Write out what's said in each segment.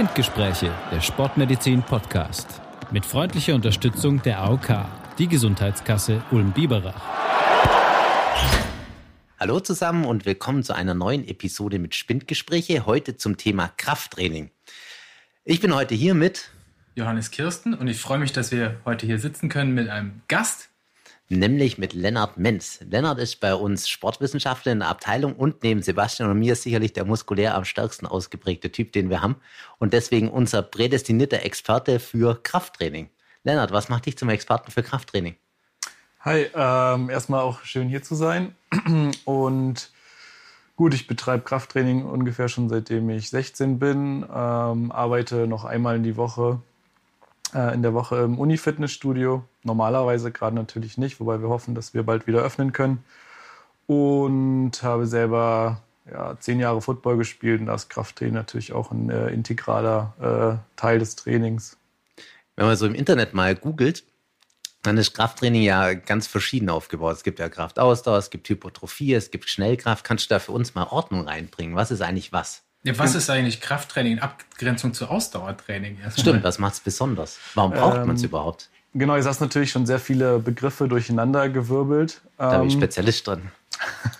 Spindgespräche, der Sportmedizin Podcast. Mit freundlicher Unterstützung der AOK, die Gesundheitskasse Ulm-Biberach. Hallo zusammen und willkommen zu einer neuen Episode mit Spindgespräche. Heute zum Thema Krafttraining. Ich bin heute hier mit Johannes Kirsten und ich freue mich, dass wir heute hier sitzen können mit einem Gast, nämlich mit Lennart Menz. Lennart ist bei uns Sportwissenschaftler in der Abteilung und neben Sebastian und mir sicherlich der muskulär am stärksten ausgeprägte Typ, den wir haben und deswegen unser prädestinierter Experte für Krafttraining. Lennart, was macht dich zum Experten für Krafttraining? Hi, ähm, erstmal auch schön hier zu sein und Gut, ich betreibe Krafttraining ungefähr schon seitdem ich 16 bin, ähm, arbeite noch einmal in die Woche äh, in der Woche im Uni-Fitnessstudio. Normalerweise gerade natürlich nicht, wobei wir hoffen, dass wir bald wieder öffnen können. Und habe selber ja, zehn Jahre Football gespielt und da ist Krafttraining natürlich auch ein äh, integraler äh, Teil des Trainings. Wenn man so im Internet mal googelt, dann ist Krafttraining ja ganz verschieden aufgebaut. Es gibt ja Kraftausdauer, es gibt Hypertrophie, es gibt Schnellkraft. Kannst du da für uns mal Ordnung reinbringen? Was ist eigentlich was? Ja, was ist eigentlich Krafttraining in Abgrenzung zu Ausdauertraining? Erstmal? Stimmt, was macht es besonders? Warum braucht ähm, man es überhaupt? Genau, jetzt hast natürlich schon sehr viele Begriffe durcheinander gewirbelt. Da bin ich ähm, Spezialist drin.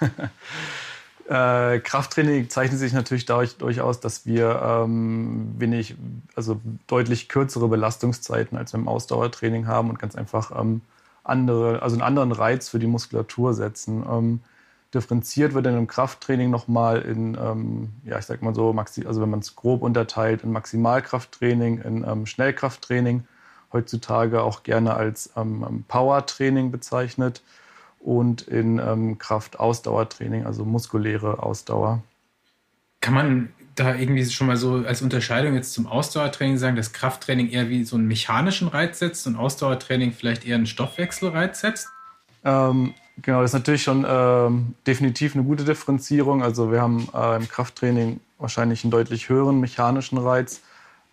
äh, Krafttraining zeichnet sich natürlich dadurch, durchaus, dass wir ähm, wenig, also deutlich kürzere Belastungszeiten als beim Ausdauertraining haben und ganz einfach ähm, andere, also einen anderen Reiz für die Muskulatur setzen. Differenziert wird dann im Krafttraining nochmal in, ähm, ja, ich sag mal so, Maxi also wenn man es grob unterteilt, in Maximalkrafttraining, in ähm, Schnellkrafttraining, heutzutage auch gerne als ähm, ähm Powertraining bezeichnet und in ähm, Kraftausdauertraining, also muskuläre Ausdauer. Kann man da irgendwie schon mal so als Unterscheidung jetzt zum Ausdauertraining sagen, dass Krafttraining eher wie so einen mechanischen Reiz setzt und Ausdauertraining vielleicht eher einen Stoffwechselreiz setzt? Ähm, Genau, das ist natürlich schon ähm, definitiv eine gute Differenzierung. Also wir haben äh, im Krafttraining wahrscheinlich einen deutlich höheren mechanischen Reiz.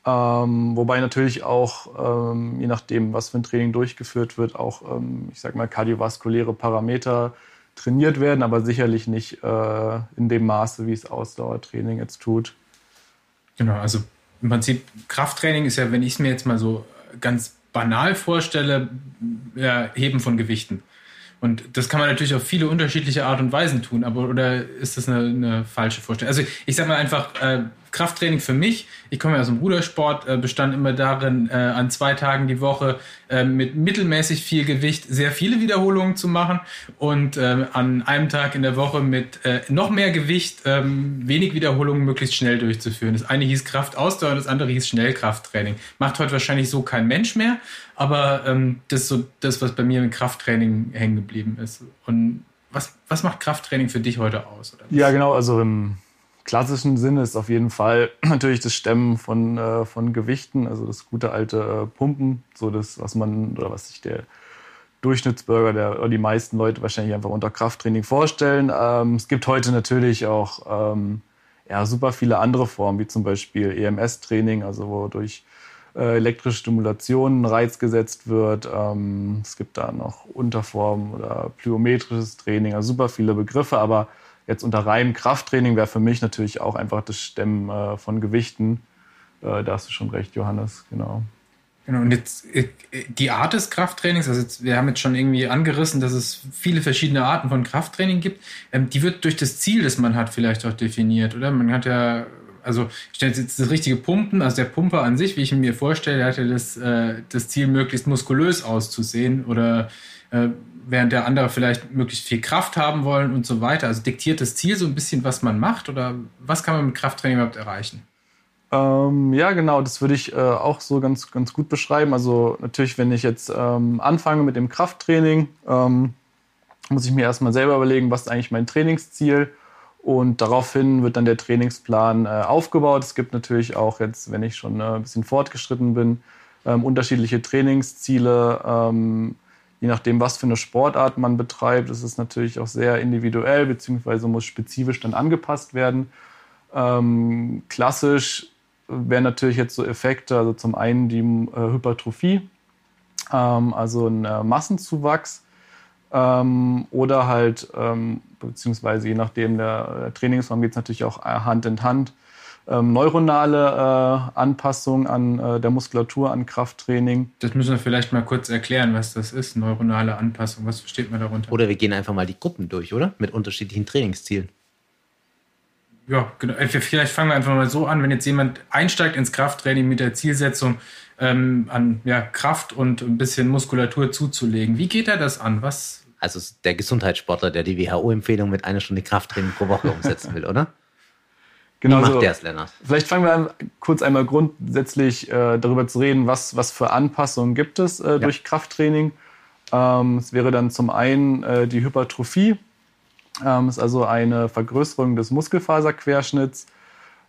Ähm, wobei natürlich auch, ähm, je nachdem, was für ein Training durchgeführt wird, auch, ähm, ich sag mal, kardiovaskuläre Parameter trainiert werden, aber sicherlich nicht äh, in dem Maße, wie es Ausdauertraining jetzt tut. Genau, also im Prinzip Krafttraining ist ja, wenn ich es mir jetzt mal so ganz banal vorstelle, ja, Heben von Gewichten. Und das kann man natürlich auf viele unterschiedliche Art und Weisen tun, aber oder ist das eine, eine falsche Vorstellung? Also ich sage mal einfach, äh, Krafttraining für mich, ich komme ja aus dem Rudersport, äh, bestand immer darin, äh, an zwei Tagen die Woche äh, mit mittelmäßig viel Gewicht sehr viele Wiederholungen zu machen und äh, an einem Tag in der Woche mit noch mehr Gewicht ähm, wenig Wiederholungen möglichst schnell durchzuführen. Das eine hieß Kraftausdauer, das andere hieß Schnellkrafttraining. Macht heute wahrscheinlich so kein Mensch mehr, aber ähm, das ist so das, was bei mir mit Krafttraining hängen geblieben ist. Und was, was macht Krafttraining für dich heute aus? Ja, genau. Also im klassischen Sinne ist auf jeden Fall natürlich das Stemmen von, äh, von Gewichten, also das gute alte äh, Pumpen, so das, was man oder was sich der Durchschnittsbürger der, oder die meisten Leute wahrscheinlich einfach unter Krafttraining vorstellen. Ähm, es gibt heute natürlich auch ähm, ja, super viele andere Formen, wie zum Beispiel EMS-Training, also wo durch äh, elektrische Stimulation ein Reiz gesetzt wird. Ähm, es gibt da noch Unterformen oder plyometrisches Training, also super viele Begriffe, aber Jetzt unter reinem Krafttraining wäre für mich natürlich auch einfach das Stemmen äh, von Gewichten. Äh, da hast du schon recht, Johannes, genau. Genau, und jetzt äh, die Art des Krafttrainings, also jetzt, wir haben jetzt schon irgendwie angerissen, dass es viele verschiedene Arten von Krafttraining gibt. Ähm, die wird durch das Ziel, das man hat, vielleicht auch definiert, oder? Man hat ja, also stellt jetzt das richtige Pumpen, also der Pumper an sich, wie ich ihn mir vorstelle, der hat ja das, äh, das Ziel, möglichst muskulös auszusehen oder äh, während der andere vielleicht möglichst viel Kraft haben wollen und so weiter. Also diktiert das Ziel so ein bisschen, was man macht oder was kann man mit Krafttraining überhaupt erreichen? Ähm, ja, genau, das würde ich äh, auch so ganz, ganz gut beschreiben. Also natürlich, wenn ich jetzt ähm, anfange mit dem Krafttraining, ähm, muss ich mir erstmal selber überlegen, was ist eigentlich mein Trainingsziel und daraufhin wird dann der Trainingsplan äh, aufgebaut. Es gibt natürlich auch jetzt, wenn ich schon äh, ein bisschen fortgeschritten bin, ähm, unterschiedliche Trainingsziele ähm, je nachdem, was für eine Sportart man betreibt, ist es natürlich auch sehr individuell, beziehungsweise muss spezifisch dann angepasst werden. Ähm, klassisch wären natürlich jetzt so Effekte, also zum einen die äh, Hypertrophie, ähm, also ein äh, Massenzuwachs ähm, oder halt, ähm, beziehungsweise je nachdem der, der Trainingsform geht es natürlich auch Hand in Hand, ähm, neuronale äh, Anpassung an äh, der Muskulatur, an Krafttraining. Das müssen wir vielleicht mal kurz erklären, was das ist, neuronale Anpassung. Was versteht man darunter? Oder wir gehen einfach mal die Gruppen durch, oder? Mit unterschiedlichen Trainingszielen. Ja, genau. Äh, vielleicht fangen wir einfach mal so an, wenn jetzt jemand einsteigt ins Krafttraining mit der Zielsetzung, ähm, an ja, Kraft und ein bisschen Muskulatur zuzulegen. Wie geht er das an? Was? Also der Gesundheitssportler, der die WHO-Empfehlung mit einer Stunde Krafttraining pro Woche umsetzen will, oder? Genau Wie macht so. der es, Lennart? Vielleicht fangen wir an, kurz einmal grundsätzlich äh, darüber zu reden, was, was für Anpassungen gibt es äh, ja. durch Krafttraining. Ähm, es wäre dann zum einen äh, die Hypertrophie. Ähm, ist also eine Vergrößerung des Muskelfaserquerschnitts.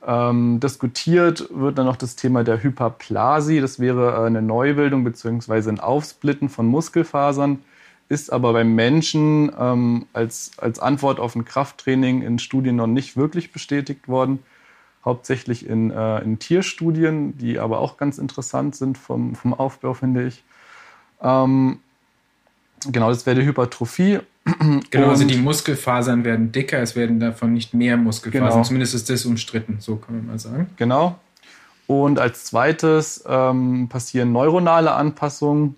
Ähm, diskutiert wird dann noch das Thema der Hyperplasie. Das wäre eine Neubildung bzw. ein Aufsplitten von Muskelfasern, ist aber beim Menschen ähm, als, als Antwort auf ein Krafttraining in Studien noch nicht wirklich bestätigt worden. Hauptsächlich in, äh, in Tierstudien, die aber auch ganz interessant sind vom, vom Aufbau, finde ich. Ähm, genau, das wäre die Hypertrophie. Genau, also die Muskelfasern werden dicker, es werden davon nicht mehr Muskelfasern. Genau. Zumindest ist das umstritten, so kann man mal sagen. Genau. Und als zweites ähm, passieren neuronale Anpassungen.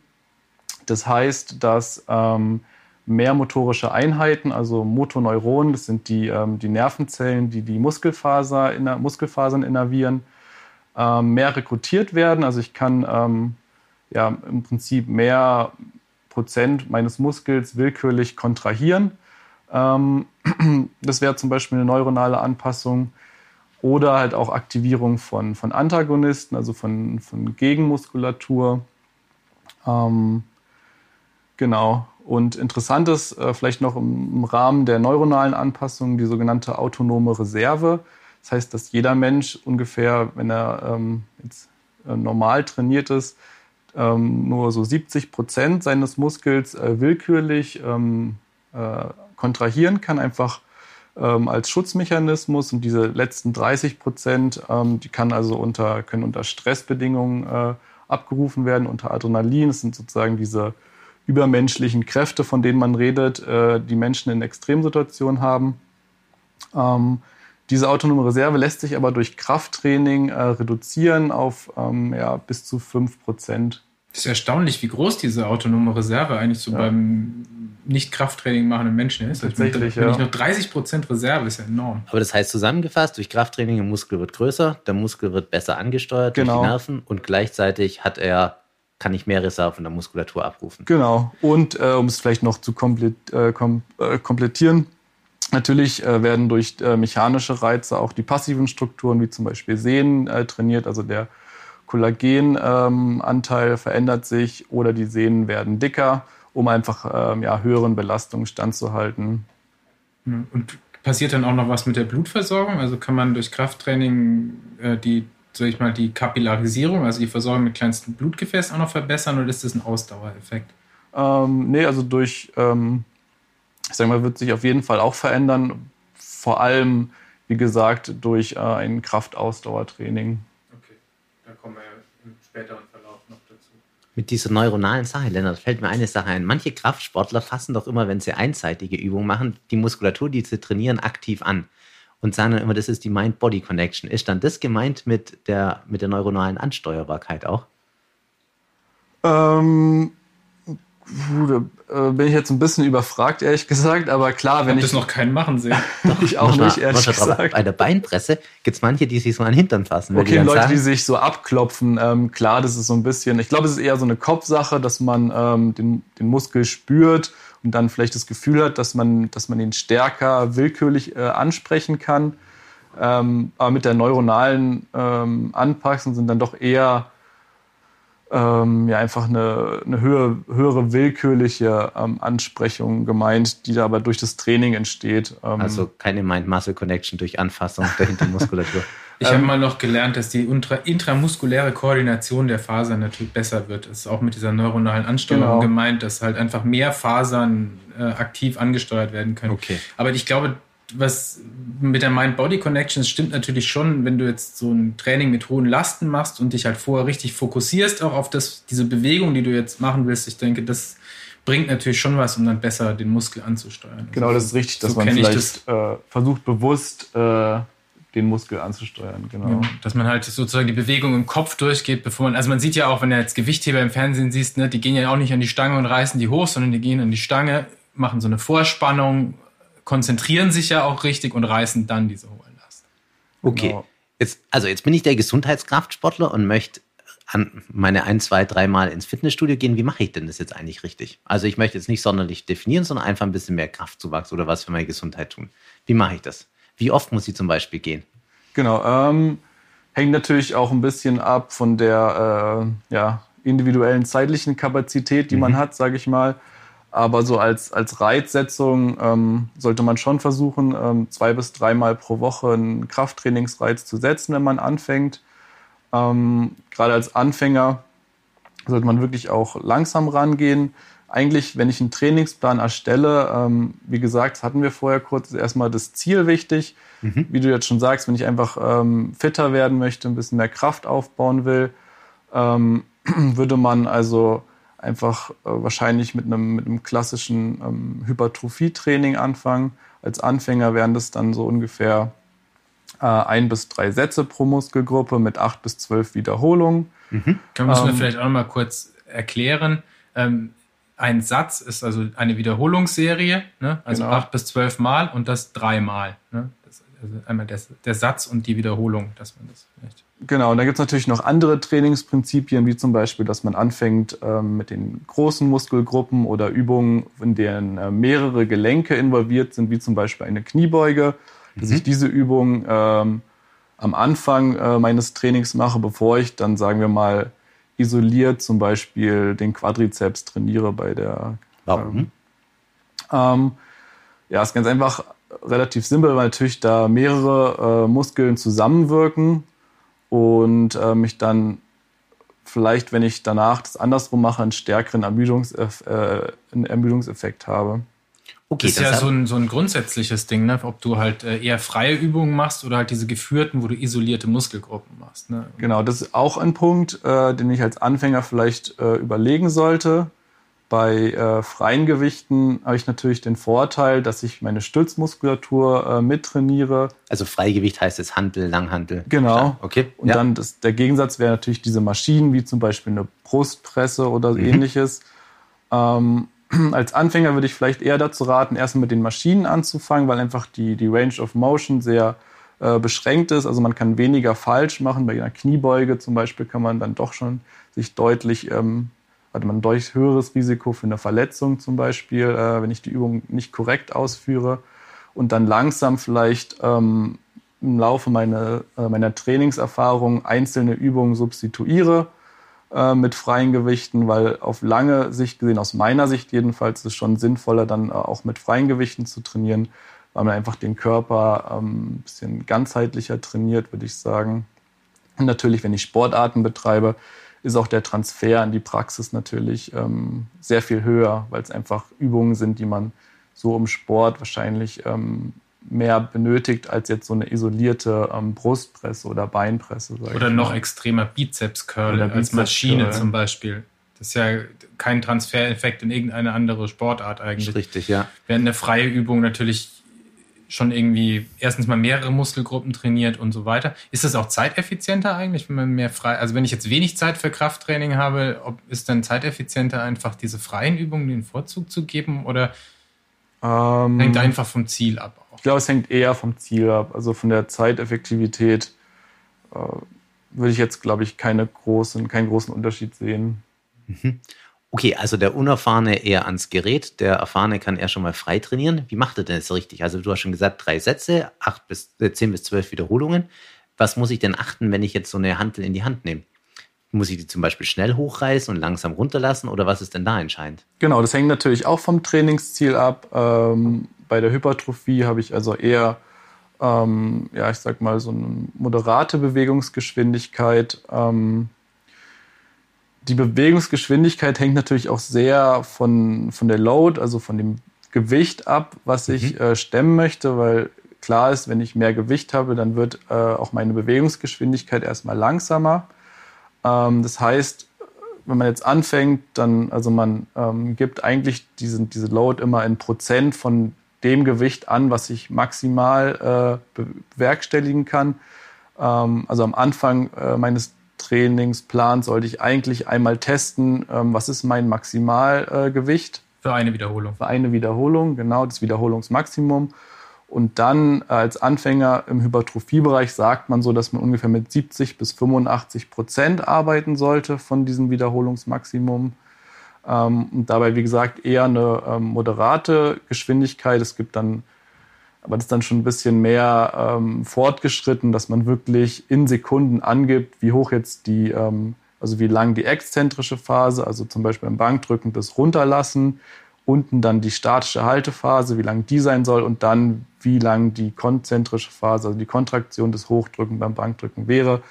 Das heißt, dass ähm, mehr motorische Einheiten, also Motoneuronen, das sind die, ähm, die Nervenzellen, die die Muskelfaser, inner, Muskelfasern innervieren, ähm, mehr rekrutiert werden. Also ich kann ähm, ja, im Prinzip mehr Prozent meines Muskels willkürlich kontrahieren. Ähm, das wäre zum Beispiel eine neuronale Anpassung. Oder halt auch Aktivierung von, von Antagonisten, also von, von Gegenmuskulatur. Ähm, genau. Und interessant ist äh, vielleicht noch im, Rahmen der neuronalen Anpassung die sogenannte autonome Reserve. Das heißt, dass jeder Mensch ungefähr, wenn er ähm, jetzt äh, normal trainiert ist, ähm, nur so 70 Prozent seines Muskels äh, willkürlich ähm, äh, kontrahieren kann, einfach ähm, als Schutzmechanismus. Und diese letzten 30 Prozent, ähm, die kann also unter, können unter Stressbedingungen äh, abgerufen werden, unter Adrenalin. Das sind sozusagen diese übermenschlichen Kräfte, von denen man redet, äh, die Menschen in Extremsituationen haben. Ähm, diese autonome Reserve lässt sich aber durch Krafttraining äh, reduzieren auf ähm, ja, bis zu 5 Prozent. Das ist erstaunlich, wie groß diese autonome Reserve eigentlich so ja. beim nicht-Krafttraining machenden Menschen ist. Tatsächlich, Wenn ja. ich noch 30 Prozent Reserve ist ja enorm. Aber das heißt zusammengefasst, durch Krafttraining der Muskel wird größer, der Muskel wird besser angesteuert genau. durch die Nerven und gleichzeitig hat er kann ich mehr Reserven der Muskulatur abrufen. Genau. Und äh, um es vielleicht noch zu komplett, äh, kom äh, komplettieren, Natürlich äh, werden durch äh, mechanische Reize auch die passiven Strukturen, wie zum Beispiel Sehnen, äh, trainiert. Also der Kollagenanteil ähm, verändert sich oder die Sehnen werden dicker, um einfach ähm, ja, höheren Belastungen standzuhalten. Und passiert dann auch noch was mit der Blutversorgung? Also kann man durch Krafttraining äh, die, sag ich mal, die Kapillarisierung, also die Versorgung mit kleinsten Blutgefäßen auch noch verbessern oder ist das ein Ausdauereffekt? Ähm, nee, also durch ähm, ich sage mal, wird sich auf jeden Fall auch verändern. Vor allem, wie gesagt, durch äh, ein Kraftausdauertraining. Okay, da kommen wir ja im späteren Verlauf noch dazu. Mit dieser neuronalen Sache, Lennart, fällt mir eine Sache ein. Manche Kraftsportler fassen doch immer, wenn sie einseitige Übungen machen, die Muskulatur, die sie trainieren, aktiv an. Und sagen dann immer, das ist die Mind-Body-Connection. Ist dann das gemeint mit der, mit der neuronalen Ansteuerbarkeit auch? Ähm, da äh, bin ich jetzt ein bisschen überfragt, ehrlich gesagt. Aber klar, wenn ich. das noch keinen machen sehen. ich auch nicht, ehrlich gesagt. Bei der Beinpresse gibt es manche, die sich so an den Hintern fassen. Okay, die Leute, sagen, die sich so abklopfen. Ähm, klar, das ist so ein bisschen. Ich glaube, es ist eher so eine Kopfsache, dass man ähm, den, den Muskel spürt und dann vielleicht das Gefühl hat, dass man, dass man ihn stärker willkürlich äh, ansprechen kann. Ähm, aber mit der neuronalen ähm, Anpassung sind dann doch eher ähm, ja einfach eine, eine höhere, höhere willkürliche ähm, Ansprechung gemeint, die da aber durch das Training entsteht. Ähm, also keine Mind-Muscle-Connection durch Anfassung der Hintermuskulatur. Ich habe ähm, mal noch gelernt, dass die intramuskuläre Koordination der Fasern natürlich besser wird. Das ist auch mit dieser neuronalen Ansteuerung genau. gemeint, dass halt einfach mehr Fasern äh, aktiv angesteuert werden können. Okay. Aber ich glaube, was mit der Mind-Body-Connection stimmt natürlich schon, wenn du jetzt so ein Training mit hohen Lasten machst und dich halt vorher richtig fokussierst auch auf das, diese Bewegung, die du jetzt machen willst. Ich denke, das bringt natürlich schon was, um dann besser den Muskel anzusteuern. Genau, das ist richtig, dass so man vielleicht äh, versucht bewusst äh, den Muskel anzusteuern, genau. Ja, dass man halt sozusagen die Bewegung im Kopf durchgeht, bevor man, also man sieht ja auch, wenn du jetzt Gewichtheber im Fernsehen siehst, ne, die gehen ja auch nicht an die Stange und reißen die hoch, sondern die gehen an die Stange, machen so eine Vorspannung, konzentrieren sich ja auch richtig und reißen dann diese hohe Last. Okay. Genau. Jetzt, also jetzt bin ich der Gesundheitskraftsportler und möchte an meine ein, zwei, dreimal ins Fitnessstudio gehen. Wie mache ich denn das jetzt eigentlich richtig? Also ich möchte jetzt nicht sonderlich definieren, sondern einfach ein bisschen mehr Kraftzuwachs oder was für meine Gesundheit tun. Wie mache ich das? Wie oft muss ich zum Beispiel gehen? Genau, ähm, hängt natürlich auch ein bisschen ab von der äh, ja, individuellen zeitlichen Kapazität, die mhm. man hat, sage ich mal. Aber so als, als Reizsetzung ähm, sollte man schon versuchen, ähm, zwei bis dreimal pro Woche einen Krafttrainingsreiz zu setzen, wenn man anfängt. Ähm, gerade als Anfänger sollte man wirklich auch langsam rangehen. Eigentlich, wenn ich einen Trainingsplan erstelle, ähm, wie gesagt, hatten wir vorher kurz, ist erstmal das Ziel wichtig. Mhm. Wie du jetzt schon sagst, wenn ich einfach ähm, fitter werden möchte, ein bisschen mehr Kraft aufbauen will, ähm, würde man also einfach äh, wahrscheinlich mit einem, mit einem klassischen ähm, Hypertrophie-Training anfangen. Als Anfänger wären das dann so ungefähr äh, ein bis drei Sätze pro Muskelgruppe mit acht bis zwölf Wiederholungen. Mhm. Da müssen wir ähm, vielleicht auch noch mal kurz erklären. Ähm, ein Satz ist also eine Wiederholungsserie, ne? also genau. acht bis zwölf Mal und das dreimal. Ne? Das, einmal der, der Satz und die Wiederholung, dass man das vielleicht. Genau, und da gibt es natürlich noch andere Trainingsprinzipien, wie zum Beispiel, dass man anfängt ähm, mit den großen Muskelgruppen oder Übungen, in denen äh, mehrere Gelenke involviert sind, wie zum Beispiel eine Kniebeuge, mhm. dass ich diese Übung ähm, am Anfang äh, meines Trainings mache, bevor ich dann, sagen wir mal, isoliert zum Beispiel den Quadrizeps trainiere bei der. Warum? Ähm, ähm, ja, ist ganz einfach relativ simpel, weil natürlich da mehrere äh, Muskeln zusammenwirken und äh, mich dann vielleicht, wenn ich danach das andersrum mache, einen stärkeren Ermüdungseff äh, einen Ermüdungseffekt habe. Okay, das ist ja so ein, so ein grundsätzliches Ding, ne? ob du halt äh, eher freie Übungen machst oder halt diese geführten, wo du isolierte Muskelgruppen machst. Ne? Genau, das ist auch ein Punkt, äh, den ich als Anfänger vielleicht äh, überlegen sollte. Bei äh, freien Gewichten habe ich natürlich den Vorteil, dass ich meine Stützmuskulatur äh, mittrainiere. Also Freigewicht heißt es Handel, Langhandel. Genau. Okay. Und ja. dann das, der Gegensatz wäre natürlich diese Maschinen, wie zum Beispiel eine Brustpresse oder mhm. ähnliches. Ähm, als Anfänger würde ich vielleicht eher dazu raten, erstmal mit den Maschinen anzufangen, weil einfach die, die Range of Motion sehr äh, beschränkt ist. Also man kann weniger falsch machen. Bei einer Kniebeuge zum Beispiel kann man dann doch schon sich deutlich ähm, hat man ein deutlich höheres Risiko für eine Verletzung zum Beispiel, äh, wenn ich die Übung nicht korrekt ausführe und dann langsam vielleicht ähm, im Laufe meiner, äh, meiner Trainingserfahrung einzelne Übungen substituiere äh, mit freien Gewichten, weil auf lange Sicht gesehen, aus meiner Sicht jedenfalls, ist es schon sinnvoller, dann äh, auch mit freien Gewichten zu trainieren, weil man einfach den Körper ähm, ein bisschen ganzheitlicher trainiert, würde ich sagen. Und natürlich, wenn ich Sportarten betreibe, ist auch der Transfer in die Praxis natürlich ähm, sehr viel höher, weil es einfach Übungen sind, die man so im Sport wahrscheinlich ähm, mehr benötigt als jetzt so eine isolierte ähm, Brustpresse oder Beinpresse. Oder noch extremer Bizeps-Curl als Bizeps Maschine zum Beispiel. Das ist ja kein Transfereffekt in irgendeine andere Sportart eigentlich. Richtig, ja. Während eine freie Übung natürlich schon irgendwie erstens mal mehrere Muskelgruppen trainiert und so weiter. Ist das auch zeiteffizienter eigentlich, wenn man mehr frei, also wenn ich jetzt wenig Zeit für Krafttraining habe, ob ist dann zeiteffizienter einfach diese freien Übungen den Vorzug zu geben oder ähm, hängt einfach vom Ziel ab? Auch? Ich glaube, es hängt eher vom Ziel ab, also von der Zeiteffektivität äh, würde ich jetzt, glaube ich, keine großen, keinen großen Unterschied sehen. Mhm. Okay, also der Unerfahrene eher ans Gerät, der Erfahrene kann eher schon mal frei trainieren. Wie macht er denn das richtig? Also du hast schon gesagt, drei Sätze, acht bis, äh, zehn bis zwölf Wiederholungen. Was muss ich denn achten, wenn ich jetzt so eine Hantel in die Hand nehme? Muss ich die zum Beispiel schnell hochreißen und langsam runterlassen oder was ist denn da entscheidend? Genau, das hängt natürlich auch vom Trainingsziel ab. Ähm, bei der Hypertrophie habe ich also eher, ähm, ja, ich sag mal, so eine moderate Bewegungsgeschwindigkeit. Ähm, die Bewegungsgeschwindigkeit hängt natürlich auch sehr von, von der Load, also von dem Gewicht ab, was ich mhm. äh, stemmen möchte, weil klar ist, wenn ich mehr Gewicht habe, dann wird äh, auch meine Bewegungsgeschwindigkeit erstmal langsamer. Ähm, das heißt, wenn man jetzt anfängt, dann, also man ähm, gibt eigentlich diesen, diese Load immer in Prozent von dem Gewicht an, was ich maximal äh, bewerkstelligen kann. Ähm, also am Anfang äh, meines Trainingsplans sollte ich eigentlich einmal testen, ähm, was ist mein Maximalgewicht. Für eine Wiederholung. Für eine Wiederholung, genau, das Wiederholungsmaximum. Und dann als Anfänger im Hypertrophiebereich sagt man so, dass man ungefähr mit 70 bis 85 Prozent arbeiten sollte von diesem Wiederholungsmaximum. Ähm, und dabei, wie gesagt, eher eine ähm, moderate Geschwindigkeit. Es gibt dann, aber das ist dann schon ein bisschen mehr ähm, fortgeschritten, dass man wirklich in Sekunden angibt, wie hoch jetzt die, also wie lang die exzentrische Phase, also zum Beispiel beim Bankdrücken das Runterlassen, unten dann die statische Haltephase, wie lang die sein soll und dann wie lang die konzentrische Phase, also die Kontraktion des Hochdrücken beim Bankdrücken wäre.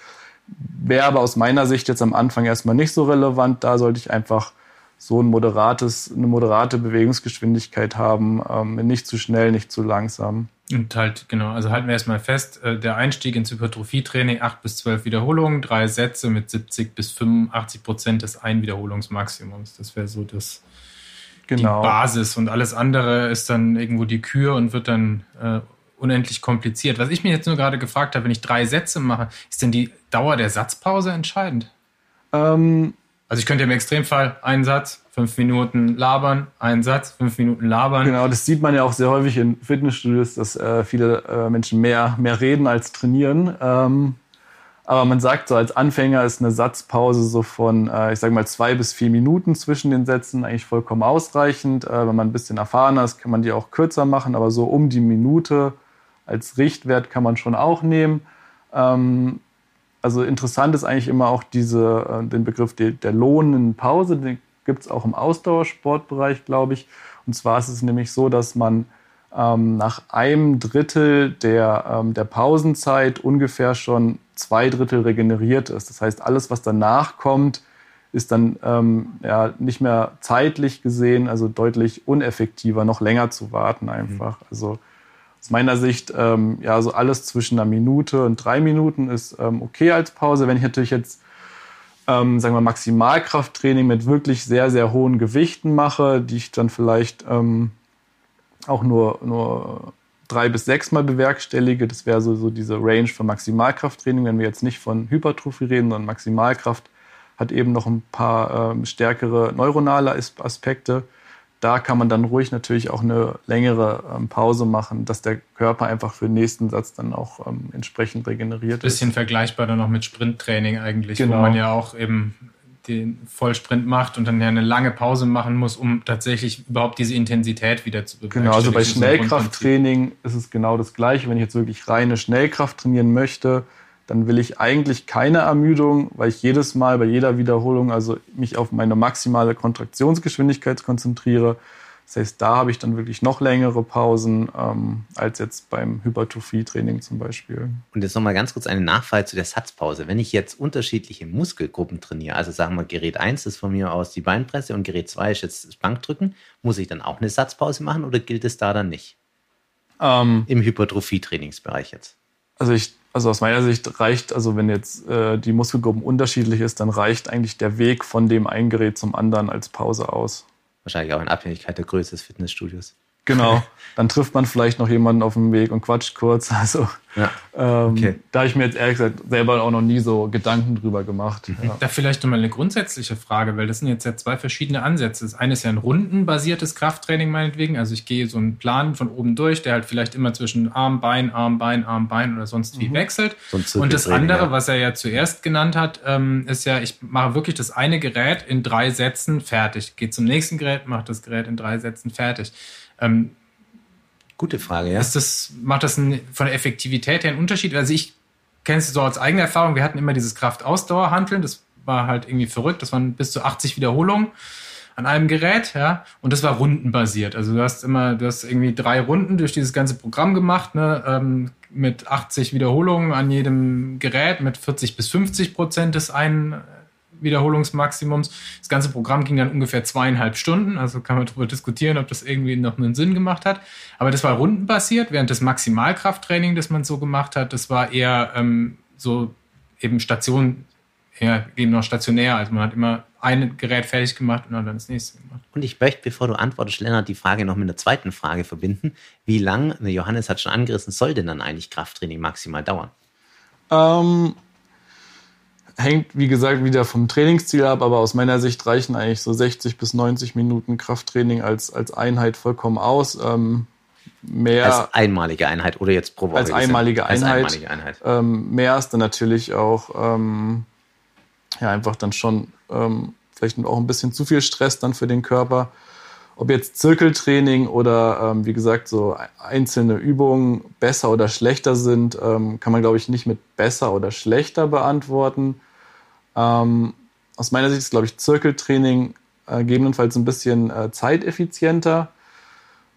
Wäre aber aus meiner Sicht jetzt am Anfang erstmal nicht so relevant. Da sollte ich einfach so ein moderates, eine moderate Bewegungsgeschwindigkeit haben, ähm, nicht zu schnell, nicht zu langsam. Und halt, genau, also halten wir erstmal fest, äh, der Einstieg ins Hypertrophietraining, 8 bis 12 Wiederholungen, drei Sätze mit 70 bis 85 Prozent des Einwiederholungsmaximums. Das wäre so das, genau. die Basis und alles andere ist dann irgendwo die Kür und wird dann äh, unendlich kompliziert. Was ich mir jetzt nur gerade gefragt habe, wenn ich drei Sätze mache, ist denn die Dauer der Satzpause entscheidend? Ähm, also ich könnte im Extremfall einen Satz, fünf Minuten labern, einen Satz, fünf Minuten labern. Genau, das sieht man ja auch sehr häufig in Fitnessstudios, dass äh, viele äh, Menschen mehr, mehr reden als trainieren. Ähm, aber man sagt so, als Anfänger ist eine Satzpause so von, äh, ich sage mal, zwei bis vier Minuten zwischen den Sätzen eigentlich vollkommen ausreichend. Äh, wenn man ein bisschen erfahrener ist, kann man die auch kürzer machen, aber so um die Minute als Richtwert kann man schon auch nehmen. Ähm, also interessant ist eigentlich immer auch diese, äh, den Begriff der, der lohnenden Pause, den gibt es auch im Ausdauersportbereich, glaube ich. Und zwar ist es nämlich so, dass man ähm, nach einem Drittel der, ähm, der Pausenzeit ungefähr schon zwei Drittel regeneriert ist. Das heißt, alles, was danach kommt, ist dann ähm, ja, nicht mehr zeitlich gesehen, also deutlich uneffektiver, noch länger zu warten einfach. Mhm. Also aus meiner Sicht, ähm, ja, so alles zwischen einer Minute und drei Minuten ist ähm, okay als Pause. Wenn ich natürlich jetzt, ähm, sagen wir, Maximalkrafttraining mit wirklich sehr, sehr hohen Gewichten mache, die ich dann vielleicht ähm, auch nur, nur drei bis sechs Mal bewerkstellige, das wäre so, so diese Range von Maximalkrafttraining, wenn wir jetzt nicht von Hypertrophie reden, sondern Maximalkraft hat eben noch ein paar ähm, stärkere neuronale Aspekte da kann man dann ruhig natürlich auch eine längere ähm, Pause machen, dass der Körper einfach für den nächsten Satz dann auch ähm, entsprechend regeneriert Bisschen ist. Bisschen vergleichbar dann noch mit Sprinttraining eigentlich, genau. wo man ja auch eben den Vollsprint macht und dann ja eine lange Pause machen muss, um tatsächlich überhaupt diese Intensität wieder zu bekommen. Genau, also bei Schnellkrafttraining ist es genau das Gleiche. Wenn ich jetzt wirklich reine Schnellkraft trainieren möchte, dann will ich eigentlich keine Ermüdung, weil ich jedes Mal bei jeder Wiederholung also mich auf meine maximale Kontraktionsgeschwindigkeit konzentriere. Das heißt, da habe ich dann wirklich noch längere Pausen ähm, als jetzt beim Hypertrophie-Training zum Beispiel. Und jetzt nochmal ganz kurz eine Nachfrage zu der Satzpause. Wenn ich jetzt unterschiedliche Muskelgruppen trainiere, also sagen wir, Gerät 1 ist von mir aus die Beinpresse und Gerät 2 ist jetzt das Bankdrücken, muss ich dann auch eine Satzpause machen oder gilt es da dann nicht? Ähm, Im Hypertrophie-Trainingsbereich jetzt. Also ich also aus meiner Sicht reicht, also wenn jetzt äh, die Muskelgruppen unterschiedlich ist, dann reicht eigentlich der Weg von dem einen Gerät zum anderen als Pause aus. Wahrscheinlich auch in Abhängigkeit der Größe des Fitnessstudios. Genau. Dann trifft man vielleicht noch jemanden auf dem Weg und quatscht kurz. Also ja. ähm, okay. da habe ich mir jetzt ehrlich gesagt selber auch noch nie so Gedanken drüber gemacht. Mhm. Ja. Da vielleicht nochmal eine grundsätzliche Frage, weil das sind jetzt ja zwei verschiedene Ansätze. Das eine ist ja ein rundenbasiertes Krafttraining meinetwegen. Also ich gehe so einen Plan von oben durch, der halt vielleicht immer zwischen Arm, Bein, Arm, Bein, Arm, Bein oder sonst wie mhm. wechselt. So und das andere, ja. was er ja zuerst genannt hat, ähm, ist ja, ich mache wirklich das eine Gerät in drei Sätzen fertig. Gehe zum nächsten Gerät, mache das Gerät in drei Sätzen fertig. Ähm, Gute Frage, ja. Ist das, macht das ein, von der Effektivität her einen Unterschied? Also ich kenne es so als eigene Erfahrung, wir hatten immer dieses Kraft-Ausdauer-Handeln, das war halt irgendwie verrückt, das waren bis zu 80 Wiederholungen an einem Gerät, ja, und das war rundenbasiert. Also du hast immer, du hast irgendwie drei Runden durch dieses ganze Programm gemacht, ne, ähm, mit 80 Wiederholungen an jedem Gerät, mit 40 bis 50 Prozent des einen Wiederholungsmaximums. Das ganze Programm ging dann ungefähr zweieinhalb Stunden, also kann man darüber diskutieren, ob das irgendwie noch einen Sinn gemacht hat. Aber das war rundenbasiert, während das Maximalkrafttraining, das man so gemacht hat, das war eher ähm, so eben Station ja, eben noch stationär. Also man hat immer ein Gerät fertig gemacht und dann das nächste gemacht. Und ich möchte, bevor du antwortest, Lennart, die Frage noch mit einer zweiten Frage verbinden. Wie lang, Johannes hat schon angerissen, soll denn dann eigentlich Krafttraining maximal dauern? Ähm, hängt, wie gesagt, wieder vom Trainingsziel ab, aber aus meiner Sicht reichen eigentlich so 60 bis 90 Minuten Krafttraining als, als Einheit vollkommen aus. Ähm, mehr als einmalige Einheit oder jetzt pro Woche? Als einmalige Einheit. Als einmalige Einheit. Ähm, mehr ist dann natürlich auch ähm, ja, einfach dann schon ähm, vielleicht auch ein bisschen zu viel Stress dann für den Körper. Ob jetzt Zirkeltraining oder ähm, wie gesagt so einzelne Übungen besser oder schlechter sind, ähm, kann man glaube ich nicht mit besser oder schlechter beantworten. Ähm, aus meiner Sicht ist glaube ich Zirkeltraining äh, gegebenenfalls ein bisschen äh, zeiteffizienter.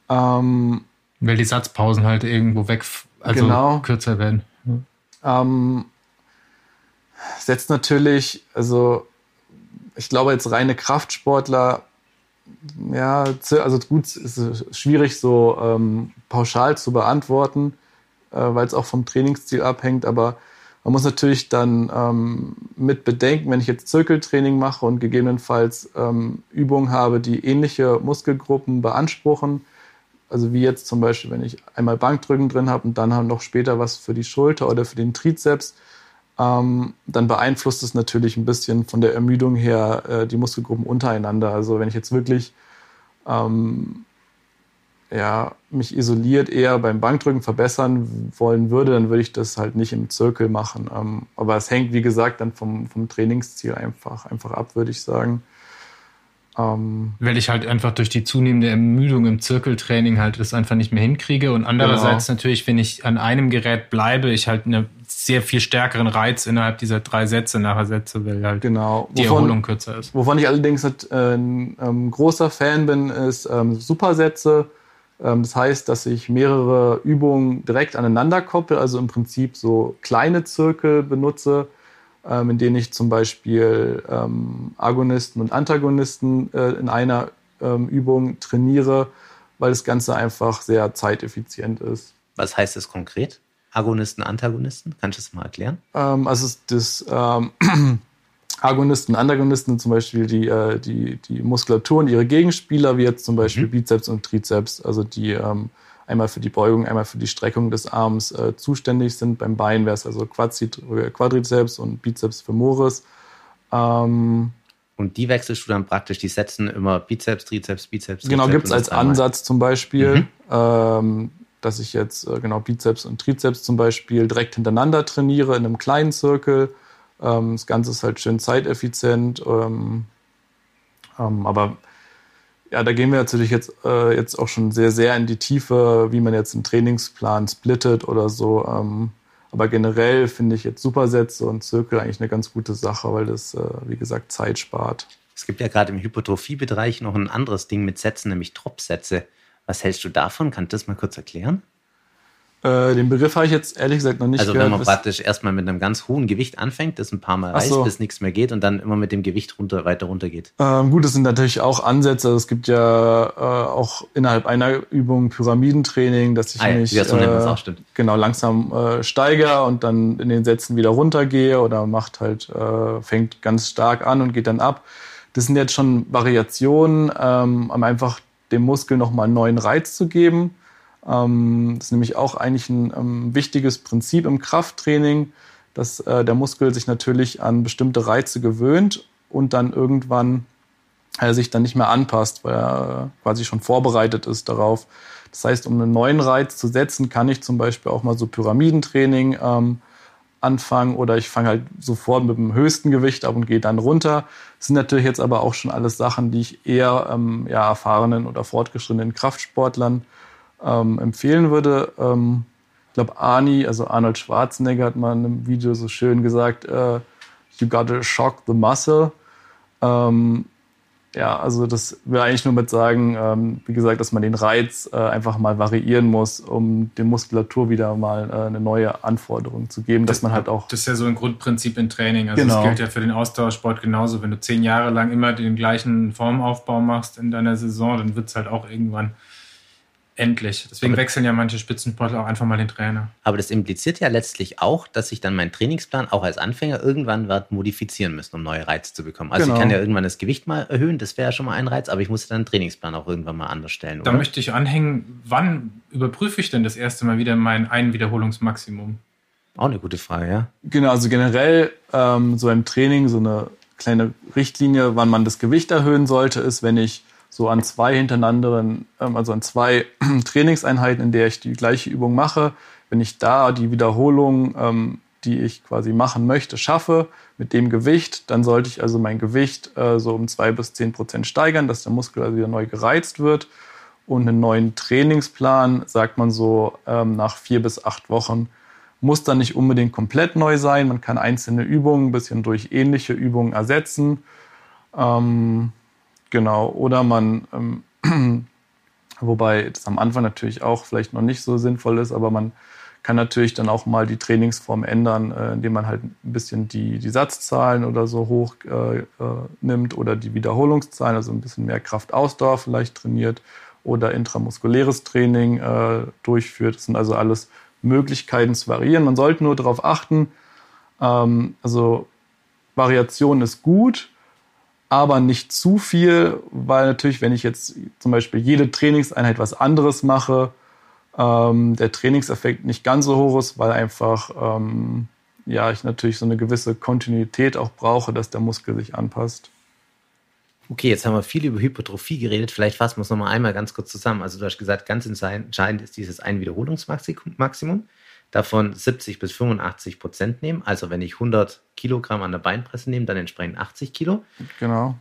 Ähm, Weil die Satzpausen halt irgendwo weg, also genau. kürzer werden. Ähm, setzt natürlich, also ich glaube jetzt reine Kraftsportler, ja, also gut, ist schwierig so ähm, pauschal zu beantworten, äh, weil es auch vom Trainingsziel abhängt, aber man muss natürlich dann ähm, mit bedenken, wenn ich jetzt Zirkeltraining mache und gegebenenfalls ähm, Übungen habe, die ähnliche Muskelgruppen beanspruchen, also wie jetzt zum Beispiel, wenn ich einmal Bankdrücken drin habe und dann noch später was für die Schulter oder für den Trizeps, ähm, dann beeinflusst es natürlich ein bisschen von der Ermüdung her äh, die Muskelgruppen untereinander. Also wenn ich jetzt wirklich ähm, ja, mich isoliert eher beim Bankdrücken verbessern wollen würde, dann würde ich das halt nicht im Zirkel machen. Ähm, aber es hängt, wie gesagt, dann vom, vom Trainingsziel einfach, einfach ab, würde ich sagen. Ähm, Weil ich halt einfach durch die zunehmende Ermüdung im Zirkeltraining halt das einfach nicht mehr hinkriege. Und andererseits genau. natürlich, wenn ich an einem Gerät bleibe, ich halt einen sehr viel stärkeren Reiz innerhalb dieser drei Sätze nachher setze, weil halt genau. die wovon, Erholung kürzer ist. Wovon ich allerdings halt, äh, ein ähm, großer Fan bin, ist ähm, Supersätze. Ähm, das heißt, dass ich mehrere Übungen direkt aneinander koppel, also im Prinzip so kleine Zirkel benutze ähm, in denen ich zum Beispiel ähm, Agonisten und Antagonisten äh, in einer Übung trainiere, weil das Ganze einfach sehr zeiteffizient ist. Was heißt das konkret? Agonisten, Antagonisten? Kannst du das mal erklären? Also das ähm, Agonisten, Antagonisten zum Beispiel die, äh, die, die Muskulatur und ihre Gegenspieler, wie jetzt zum Beispiel mhm. Bizeps und Trizeps, also die ähm, einmal für die Beugung, einmal für die Streckung des Arms äh, zuständig sind. Beim Bein wäre es also Quadrizeps und Bizeps femoris. Ähm, und die wechselst du dann praktisch, die setzen immer Bizeps, Trizeps, Bizeps. Genau, gibt es als Ansatz zum Beispiel, mhm. ähm, dass ich jetzt äh, genau Bizeps und Trizeps zum Beispiel direkt hintereinander trainiere in einem kleinen Zirkel. Ähm, das Ganze ist halt schön zeiteffizient. Ähm, ähm aber ja, da gehen wir natürlich jetzt, äh, jetzt auch schon sehr, sehr in die Tiefe, wie man jetzt einen Trainingsplan splittet oder so. Ähm, aber generell finde ich jetzt Supersätze und Zirkel eigentlich eine ganz gute Sache, weil das, äh, wie gesagt, Zeit spart. Es gibt ja gerade im Hypertrophiebereich noch ein anderes Ding mit Sätzen, nämlich Tropfsätze. Was hältst du davon? Kannst du das mal kurz erklären? Äh, den Begriff habe ich jetzt ehrlich gesagt noch nicht also gehört. Also wenn man praktisch erstmal mit einem ganz hohen Gewicht anfängt, das ein paar Mal reißt, so. bis nichts mehr geht und dann immer mit dem Gewicht runter, weiter runter geht. Ähm, gut, das sind natürlich auch Ansätze. Also es gibt ja äh, auch innerhalb einer Übung Pyramidentraining, dass ich ah, ja, mich so äh, auch, genau langsam äh, steigere und dann in den Sätzen wieder runtergehe oder macht halt äh, fängt ganz stark an und geht dann ab. Das sind jetzt schon Variationen, ähm, um einfach dem Muskel nochmal einen neuen Reiz zu geben ähm, das ist nämlich auch eigentlich ein ähm, wichtiges Prinzip im Krafttraining, dass äh, der Muskel sich natürlich an bestimmte Reize gewöhnt und dann irgendwann äh, sich dann nicht mehr anpasst, weil er quasi schon vorbereitet ist darauf. Das heißt, um einen neuen Reiz zu setzen, kann ich zum Beispiel auch mal so Pyramidentraining ähm, anfangen oder ich fange halt sofort mit dem höchsten Gewicht ab und gehe dann runter. Das sind natürlich jetzt aber auch schon alles Sachen, die ich eher ähm, ja, erfahrenen oder fortgeschrittenen Kraftsportlern ähm, empfehlen würde. Ähm, ich glaube, Arnie, also Arnold Schwarzenegger, hat mal in einem Video so schön gesagt, äh, you gotta shock the muscle. Ähm, ja, also das will eigentlich nur mit sagen, ähm, wie gesagt, dass man den Reiz äh, einfach mal variieren muss, um der Muskulatur wieder mal äh, eine neue Anforderung zu geben, das, dass man halt auch. Das ist ja so ein Grundprinzip im Training. Also genau. das gilt ja für den Ausdauersport genauso. Wenn du zehn Jahre lang immer den gleichen Formaufbau machst in deiner Saison, dann wird es halt auch irgendwann endlich. Deswegen aber, wechseln ja manche Spitzensportler auch einfach mal den Trainer. Aber das impliziert ja letztlich auch, dass ich dann meinen Trainingsplan auch als Anfänger irgendwann wird modifizieren müssen, um neue Reize zu bekommen. Also genau. ich kann ja irgendwann das Gewicht mal erhöhen, das wäre ja schon mal ein Reiz, aber ich muss dann den Trainingsplan auch irgendwann mal anders stellen. Oder? Da möchte ich anhängen, wann überprüfe ich denn das erste Mal wieder mein Einwiederholungsmaximum? Auch eine gute Frage, ja. Genau, also generell ähm, so im Training so eine kleine Richtlinie, wann man das Gewicht erhöhen sollte, ist, wenn ich so an zwei hintereinanderen, ähm, also an zwei Trainingseinheiten, in der ich die gleiche Übung mache, wenn ich da die Wiederholung, ähm, die ich quasi machen möchte, schaffe mit dem Gewicht, dann sollte ich also mein Gewicht äh, so um zwei bis zehn Prozent steigern, dass der Muskel also wieder neu gereizt wird. Und einen neuen Trainingsplan, sagt man so, ähm, nach vier bis acht Wochen muss dann nicht unbedingt komplett neu sein. Man kann einzelne Übungen ein bisschen durch ähnliche Übungen ersetzen. Ähm, genau. Oder man, ähm, wobei das am Anfang natürlich auch vielleicht noch nicht so sinnvoll ist, aber man kann natürlich dann auch mal die Trainingsform ändern, äh, indem man halt ein bisschen die, die Satzzahlen oder so hoch äh, äh, nimmt oder die Wiederholungszahlen, also ein bisschen mehr Kraft-Ausdauer vielleicht trainiert oder intramuskuläres Training äh, durchführt. Das sind also alles Möglichkeiten zu variieren. Man sollte nur darauf achten, ähm, also Variation ist gut, aber nicht zu viel, weil natürlich, wenn ich jetzt zum Beispiel jede Trainingseinheit was anderes mache, ähm, der Trainingseffekt nicht ganz so hoch ist, weil einfach ähm, ja ich natürlich so eine gewisse Kontinuität auch brauche, dass der Muskel sich anpasst. Okay, jetzt haben wir viel über Hypertrophie geredet. Vielleicht fassen wir es nochmal einmal ganz kurz zusammen. Also du hast gesagt, ganz entscheidend ist dieses Einwiederholungsmaximum. Davon 70 bis 85 Prozent nehmen. Also wenn ich 100 Kilogramm an der Beinpresse nehme, dann entsprechend 80 Kilo. Genau.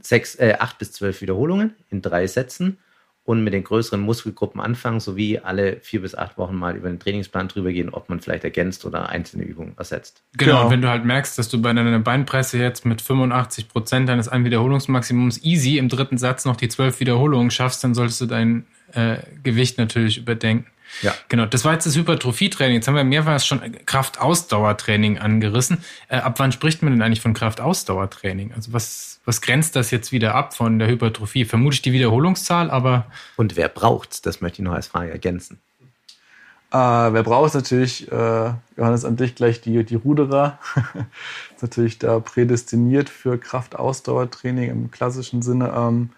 Sechs, äh, 8 bis 12 Wiederholungen in drei Sätzen und mit den größeren Muskelgruppen anfangen, sowie alle vier bis acht Wochen mal über den Trainingsplan drüber gehen, ob man vielleicht ergänzt oder einzelne Übungen ersetzt. Genau, genau. und wenn du halt merkst, dass du bei deiner Beinpresse jetzt mit 85 Prozent deines Einwiederholungsmaximums easy im dritten Satz noch die zwölf Wiederholungen schaffst, dann solltest du dein äh, Gewicht natürlich überdenken. Ja. Genau, das war jetzt das Hypertrophietraining. Jetzt haben wir mehrmals schon Kraftausdauertraining angerissen. Äh, ab wann spricht man denn eigentlich von Kraftausdauertraining? Also was, was grenzt das jetzt wieder ab von der Hypertrophie? Vermutlich die Wiederholungszahl, aber. Und wer braucht's? Das möchte ich noch als Frage ergänzen. Äh, wer braucht natürlich, äh, Johannes, an dich gleich die, die Ruderer. ist natürlich da prädestiniert für Kraftausdauertraining im klassischen Sinne. Ähm,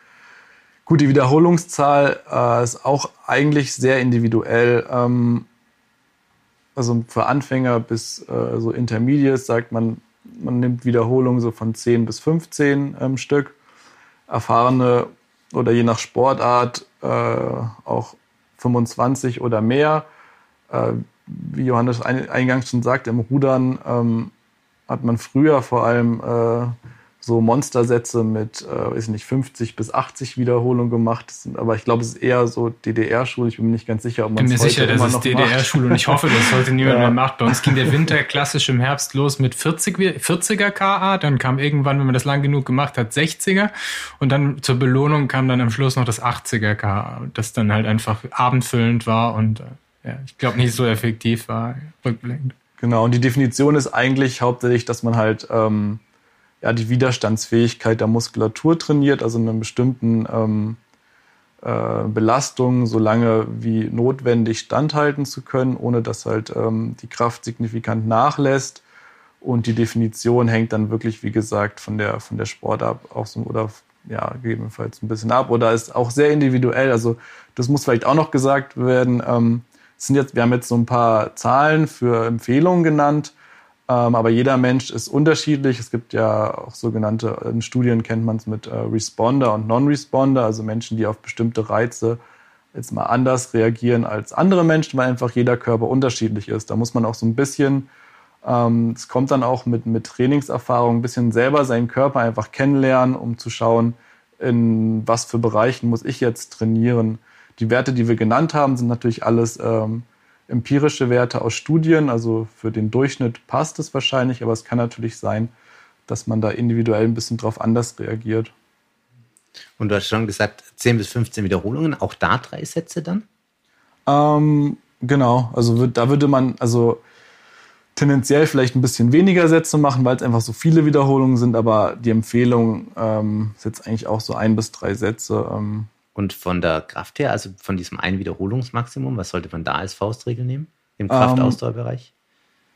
Gut, die Wiederholungszahl äh, ist auch eigentlich sehr individuell. Ähm, also für Anfänger bis äh, so Intermediates sagt man, man nimmt Wiederholungen so von 10 bis 15 ähm, Stück. Erfahrene oder je nach Sportart äh, auch 25 oder mehr. Äh, wie Johannes eingangs schon sagte, im Rudern ähm, hat man früher vor allem äh, so Monstersätze mit, äh, weiß nicht, 50 bis 80 Wiederholungen gemacht. Sind, aber ich glaube, es ist eher so DDR-Schule. Ich bin mir nicht ganz sicher, ob man es heute sicher, immer das ist DDR-Schule und ich hoffe, dass heute niemand ja. mehr macht. Bei uns ging der Winter klassisch im Herbst los mit 40, 40er KA, dann kam irgendwann, wenn man das lang genug gemacht hat, 60er und dann zur Belohnung kam dann am Schluss noch das 80er KA, das dann halt einfach abendfüllend war und äh, ja, ich glaube nicht so effektiv war, rückblickend. Genau, und die Definition ist eigentlich hauptsächlich, dass man halt ähm, ja, die Widerstandsfähigkeit der Muskulatur trainiert, also einen bestimmten ähm, äh, Belastung so lange wie notwendig standhalten zu können, ohne dass halt ähm, die Kraft signifikant nachlässt. Und die Definition hängt dann wirklich, wie gesagt, von der, von der Sportart auch so, oder ja, gegebenenfalls ein bisschen ab oder ist auch sehr individuell. Also das muss vielleicht auch noch gesagt werden. Ähm, sind jetzt, wir haben jetzt so ein paar Zahlen für Empfehlungen genannt. Ähm, aber jeder Mensch ist unterschiedlich. Es gibt ja auch sogenannte, in Studien kennt man es mit äh, Responder und Non-Responder, also Menschen, die auf bestimmte Reize jetzt mal anders reagieren als andere Menschen, weil einfach jeder Körper unterschiedlich ist. Da muss man auch so ein bisschen, ähm, es kommt dann auch mit, mit Trainingserfahrung, ein bisschen selber seinen Körper einfach kennenlernen, um zu schauen, in was für Bereichen muss ich jetzt trainieren. Die Werte, die wir genannt haben, sind natürlich alles ähm, empirische Werte aus Studien. Also für den Durchschnitt passt es wahrscheinlich, aber es kann natürlich sein, dass man da individuell ein bisschen drauf anders reagiert. Und du hast schon gesagt, 10 bis 15 Wiederholungen, auch da drei Sätze dann? Ähm, genau, also da würde man also tendenziell vielleicht ein bisschen weniger Sätze machen, weil es einfach so viele Wiederholungen sind, aber die Empfehlung ähm, ist jetzt eigentlich auch so ein bis drei Sätze. Ähm, Und von der Kraft her, also von diesem einen Wiederholungsmaximum, was sollte man da als Faustregel nehmen im Ähm, Kraftausdauerbereich?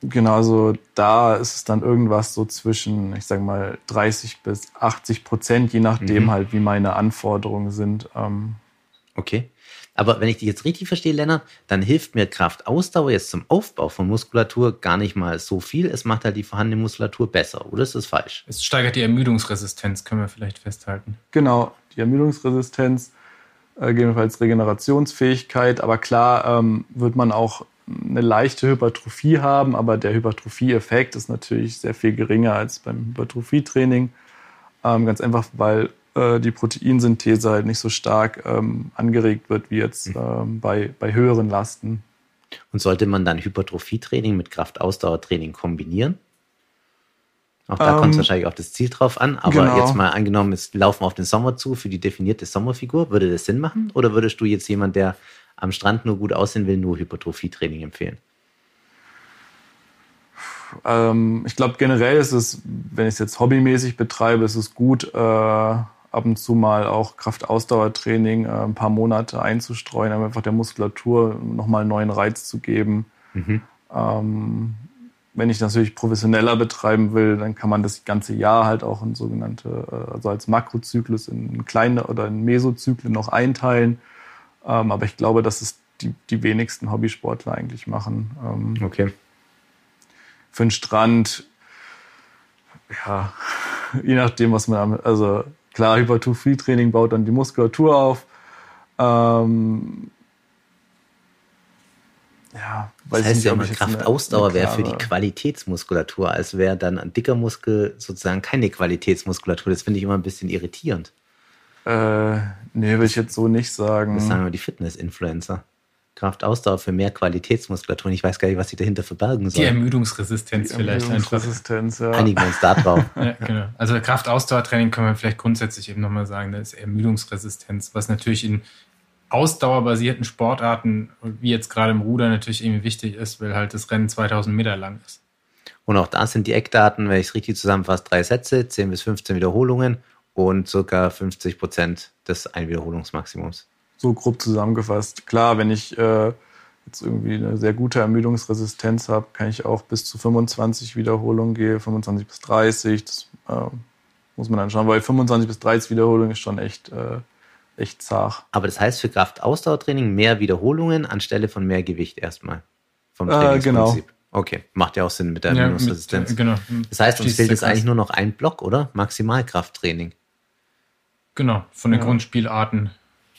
Genau, also da ist es dann irgendwas so zwischen, ich sag mal, 30 bis 80 Prozent, je nachdem Mhm. halt, wie meine Anforderungen sind. Ähm, Okay. Aber wenn ich dich jetzt richtig verstehe, Lennart, dann hilft mir Kraftausdauer jetzt zum Aufbau von Muskulatur gar nicht mal so viel. Es macht halt die vorhandene Muskulatur besser, oder ist das falsch? Es steigert die Ermüdungsresistenz, können wir vielleicht festhalten. Genau, die Ermüdungsresistenz, gegebenenfalls Regenerationsfähigkeit, aber klar ähm, wird man auch eine leichte Hypertrophie haben, aber der Hypertrophie-Effekt ist natürlich sehr viel geringer als beim Hypertrophietraining. Ähm, ganz einfach, weil äh, die Proteinsynthese halt nicht so stark ähm, angeregt wird wie jetzt ähm, bei, bei höheren Lasten. Und sollte man dann Hypertrophietraining mit Kraftausdauertraining kombinieren? Auch da Ähm, kommt es wahrscheinlich auf das Ziel drauf an. Aber genau. jetzt mal angenommen, es laufen auf den Sommer zu für die definierte Sommerfigur. Würde das Sinn machen? Oder würdest du jetzt jemand, der am Strand nur gut aussehen will, nur Hypertrophietraining empfehlen? Ähm, ich glaube, generell ist es, wenn ich es jetzt hobbymäßig betreibe, ist es gut, äh, ab und zu mal auch Kraftausdauertraining äh, ein paar Monate einzustreuen, um einfach der Muskulatur nochmal einen neuen Reiz zu geben. Mhm. Ähm, wenn ich natürlich professioneller betreiben will, dann kann man das ganze Jahr halt auch in sogenannte, äh, also als Makrozyklus in kleine oder in Mesozyklen noch einteilen. Ähm, aber ich glaube, dass es die, die wenigsten Hobbysportler eigentlich machen. Ähm, Okay. für den Strand, ja, je nachdem, was man, am- also klar, Hypertrophie-Training baut dann die Muskulatur auf. Ähm, ja, Das heißt ja immer, Kraftausdauer wäre für die Qualitätsmuskulatur, als wäre dann ein dicker Muskel sozusagen keine Qualitätsmuskulatur. Das finde ich immer ein bisschen irritierend. Äh, nee, will ich jetzt so nicht sagen. Das sagen immer die Fitness-Influencer. Kraftausdauer für mehr Qualitätsmuskulatur. Und ich weiß gar nicht, was sie dahinter verbergen Die sollen. Ermüdungsresistenz vielleicht einfach. Resistenz, ja. Einigen wir uns da drauf. Ja, genau. Also Kraftausdauertraining können wir vielleicht grundsätzlich eben nochmal sagen, das ist Ermüdungsresistenz, was natürlich in ausdauerbasierten Sportarten, wie jetzt gerade im Ruder, natürlich irgendwie wichtig ist, weil halt das Rennen 2000 Meter lang ist. Und auch da sind die Eckdaten, wenn ich es richtig zusammenfasse, drei Sätze, 10 bis 15 Wiederholungen und circa 50 Prozent des Einwiederholungsmaximums. so grob zusammengefasst. Klar, wenn ich äh, jetzt irgendwie eine sehr gute Ermüdungsresistenz habe, kann ich auch bis zu 25 Wiederholungen gehen, 25 bis 30. Das äh, muss man dann schauen, weil 25 bis 30 Wiederholungen ist schon echt, äh, echt zart. Aber das heißt für Kraftausdauertraining mehr Wiederholungen anstelle von mehr Gewicht erstmal. Vom Äh, Trainingsprinzip. Okay, macht ja auch Sinn mit der Ja, Ermüdungsresistenz. mit, genau. Das heißt, uns fehlt jetzt eigentlich nur noch ein Block, oder? Maximalkrafttraining. Genau, von den Ja. Grundspielarten.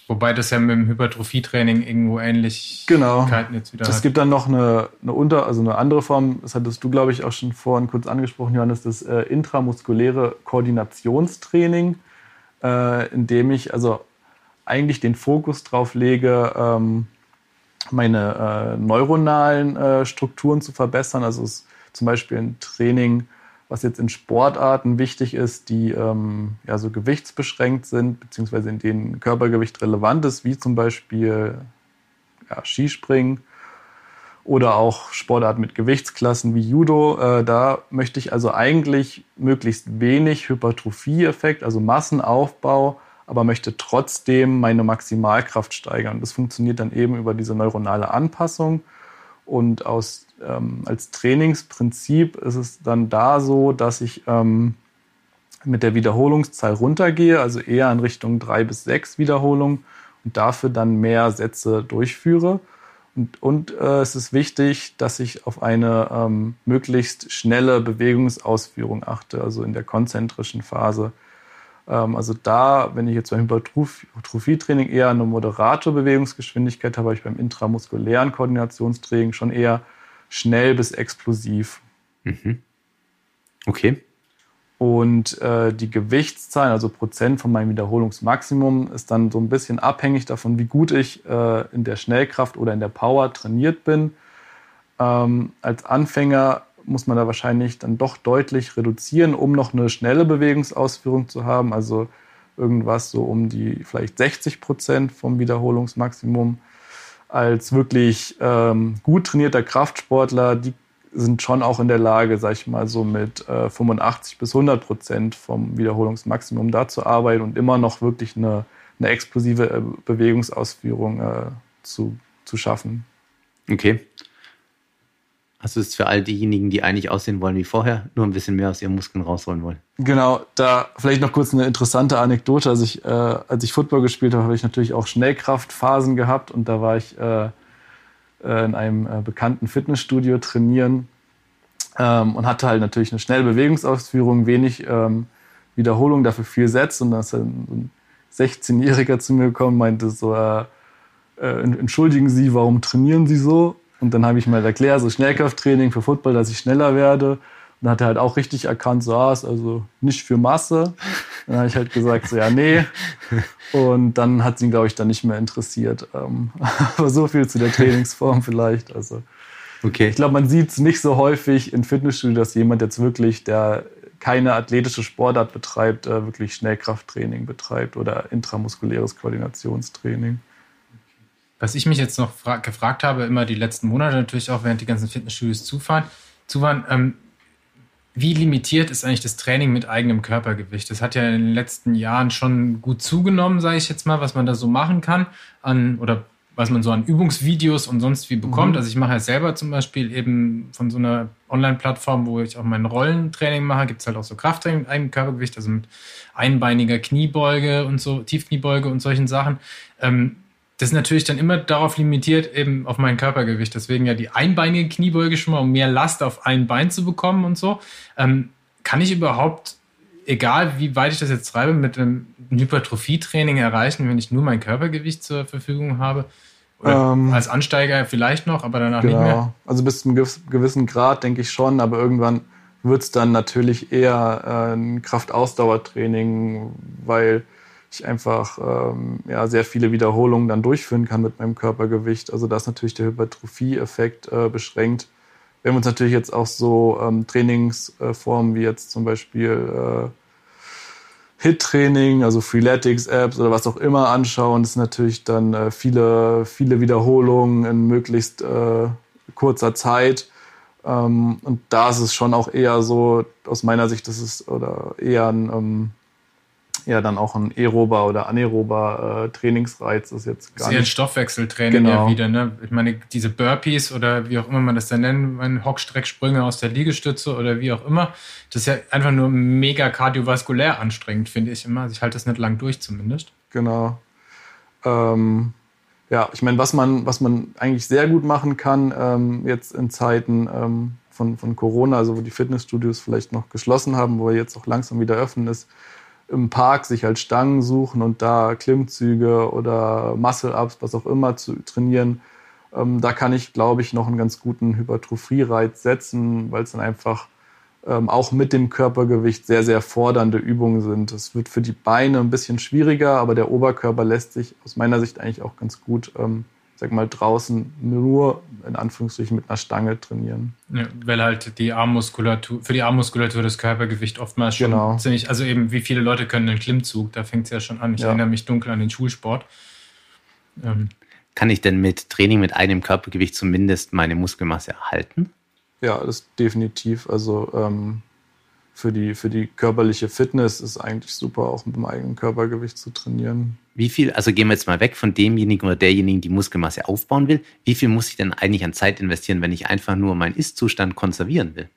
Wobei das ja mit dem Hypertrophietraining irgendwo ähnlich Genau. jetzt wieder Es hat. gibt dann noch eine, eine unter, also eine andere Form, das hattest du, glaube ich, auch schon vorhin kurz angesprochen, Johannes, das äh, intramuskuläre Koordinationstraining, äh, in dem ich also eigentlich den Fokus drauf lege, ähm, meine äh, neuronalen äh, Strukturen zu verbessern. Also es ist zum Beispiel ein Training, was jetzt in Sportarten wichtig ist, die ähm, ja so gewichtsbeschränkt sind, beziehungsweise in denen Körpergewicht relevant ist, wie zum Beispiel ja, Skispringen oder auch Sportarten mit Gewichtsklassen wie Judo. Äh, da möchte ich also eigentlich möglichst wenig Hypertrophie-Effekt, also Massenaufbau, aber möchte trotzdem meine Maximalkraft steigern. Das funktioniert dann eben über diese neuronale Anpassung. Und aus, ähm, als Trainingsprinzip ist es dann da so, dass ich ähm, mit der Wiederholungszahl runtergehe, also eher in Richtung drei bis sechs Wiederholungen und dafür dann mehr Sätze durchführe. Und, und äh, es ist wichtig, dass ich auf eine ähm, möglichst schnelle Bewegungsausführung achte, also in der konzentrischen Phase. Ähm, also da, wenn ich jetzt beim Hypertrophietraining eher eine moderate Bewegungsgeschwindigkeit habe, habe ich beim intramuskulären Koordinationstraining schon eher schnell bis explosiv. Mhm. Okay. Und äh, die Gewichtszahlen, also Prozent von meinem Wiederholungsmaximum, ist dann so ein bisschen abhängig davon, wie gut ich äh, in der Schnellkraft oder in der Power trainiert bin. Ähm, als Anfänger muss man da wahrscheinlich dann doch deutlich reduzieren, um noch eine schnelle Bewegungsausführung zu haben. Also irgendwas so um die vielleicht 60 Prozent vom Wiederholungsmaximum. Als wirklich ähm, gut trainierter Kraftsportler, die sind schon auch in der Lage, sag ich mal, so mit äh, 85 bis 100 Prozent vom Wiederholungsmaximum da zu arbeiten und immer noch wirklich eine eine explosive äh, Bewegungsausführung äh, zu, zu schaffen. Okay. Also ist für all diejenigen, die eigentlich aussehen wollen wie vorher, nur ein bisschen mehr aus ihren Muskeln rausholen wollen. Genau, da vielleicht noch kurz eine interessante Anekdote. Als ich, äh, als ich Football gespielt habe, habe ich natürlich auch Schnellkraftphasen gehabt und da war ich äh, äh in einem äh, bekannten Fitnessstudio trainieren ähm, und hatte halt natürlich eine schnelle Bewegungsausführung, wenig ähm, Wiederholung, dafür viel Sätze und dann ist ein 16-Jähriger zu mir gekommen und meinte so, äh, äh, entschuldigen Sie, warum trainieren Sie so? Und dann habe ich mal erklärt, so Schnellkrafttraining für Football, dass ich schneller werde. Und dann hat er halt auch richtig erkannt, so, ah, ist also nicht für Masse. Dann habe ich halt gesagt, so, ja, nee. Und dann hat es ihn, glaube ich, dann nicht mehr interessiert. Ähm, aber so viel zu der Trainingsform vielleicht. Also, okay. ich glaube, man sieht es nicht so häufig in Fitnessstudio, dass jemand jetzt wirklich, der keine athletische Sportart betreibt, äh, wirklich Schnellkrafttraining betreibt oder intramuskuläres Koordinationstraining. Was ich mich jetzt noch gefragt habe, immer die letzten Monate natürlich auch, während die ganzen Fitnessstudios zufahren, zufahren ähm, wie limitiert ist eigentlich das Training mit eigenem Körpergewicht? Das hat ja in den letzten Jahren schon gut zugenommen, sage ich jetzt mal, was man da so machen kann an oder was man so an Übungsvideos und sonst wie bekommt. Mhm. Also ich mache ja selber zum Beispiel eben von so einer Online-Plattform, wo ich auch mein Rollentraining mache, gibt es halt auch so Krafttraining mit eigenem Körpergewicht, also mit einbeiniger Kniebeuge und so, Tiefkniebeuge und solchen Sachen. Ähm, das ist natürlich dann immer darauf limitiert, eben auf mein Körpergewicht. Deswegen ja die einbeinige Kniebeuge schon mal, um mehr Last auf ein Bein zu bekommen und so. Ähm, kann ich überhaupt, egal wie weit ich das jetzt treibe, mit einem Hypertrophie-Training erreichen, wenn ich nur mein Körpergewicht zur Verfügung habe? Oder ähm, als Ansteiger vielleicht noch, aber danach genau. nicht mehr? Also bis zu einem gewissen Grad denke ich schon, aber irgendwann wird es dann natürlich eher äh, ein Kraftausdauertraining, weil ich einfach ähm, ja, sehr viele Wiederholungen dann durchführen kann mit meinem Körpergewicht. Also da ist natürlich der Hypertrophie-Effekt äh, beschränkt. Wir haben uns natürlich jetzt auch so ähm, Trainingsformen wie jetzt zum Beispiel äh, HIT-Training, also Freeletics-Apps oder was auch immer anschauen. Das sind natürlich dann äh, viele, viele Wiederholungen in möglichst äh, kurzer Zeit. Ähm, und da ist es schon auch eher so, aus meiner Sicht, das ist oder eher ein ähm, ja dann auch ein aerober oder anaerober äh, Trainingsreiz ist jetzt gar ist nicht. ein Stoffwechseltraining genau. ja wieder, ne? Ich meine, diese Burpees oder wie auch immer man das dann nennt, meine Hockstrecksprünge aus der Liegestütze oder wie auch immer, das ist ja einfach nur mega kardiovaskulär anstrengend, finde ich immer. Also ich halte das nicht lang durch zumindest. Genau. Ähm, ja, ich meine, was man, was man eigentlich sehr gut machen kann, ähm, jetzt in Zeiten ähm, von, von Corona, also wo die Fitnessstudios vielleicht noch geschlossen haben, wo wir jetzt auch langsam wieder öffnen ist, im Park sich halt Stangen suchen und da Klimmzüge oder Muscle-Ups, was auch immer zu trainieren. Ähm, da kann ich, glaube ich, noch einen ganz guten Hypertrophie-Reiz setzen, weil es dann einfach ähm, auch mit dem Körpergewicht sehr, sehr fordernde Übungen sind. Es wird für die Beine ein bisschen schwieriger, aber der Oberkörper lässt sich aus meiner Sicht eigentlich auch ganz gut ähm, sag mal, draußen nur in Anführungsstrichen mit einer Stange trainieren. Ja, weil halt die Armmuskulatur, für die Armmuskulatur das Körpergewicht oftmals schon genau. ziemlich, also eben wie viele Leute können einen Klimmzug, da fängt es ja schon an. Ich ja. erinnere mich dunkel an den Schulsport. Ähm. Kann ich denn mit Training mit einem Körpergewicht zumindest meine Muskelmasse erhalten? Ja, das definitiv. Also ähm, für die, für die körperliche Fitness ist eigentlich super, auch mit dem eigenen Körpergewicht zu trainieren. Wie viel, also gehen wir jetzt mal weg von demjenigen oder derjenigen, die Muskelmasse aufbauen will. Wie viel muss ich denn eigentlich an Zeit investieren, wenn ich einfach nur meinen Ist-Zustand konservieren will?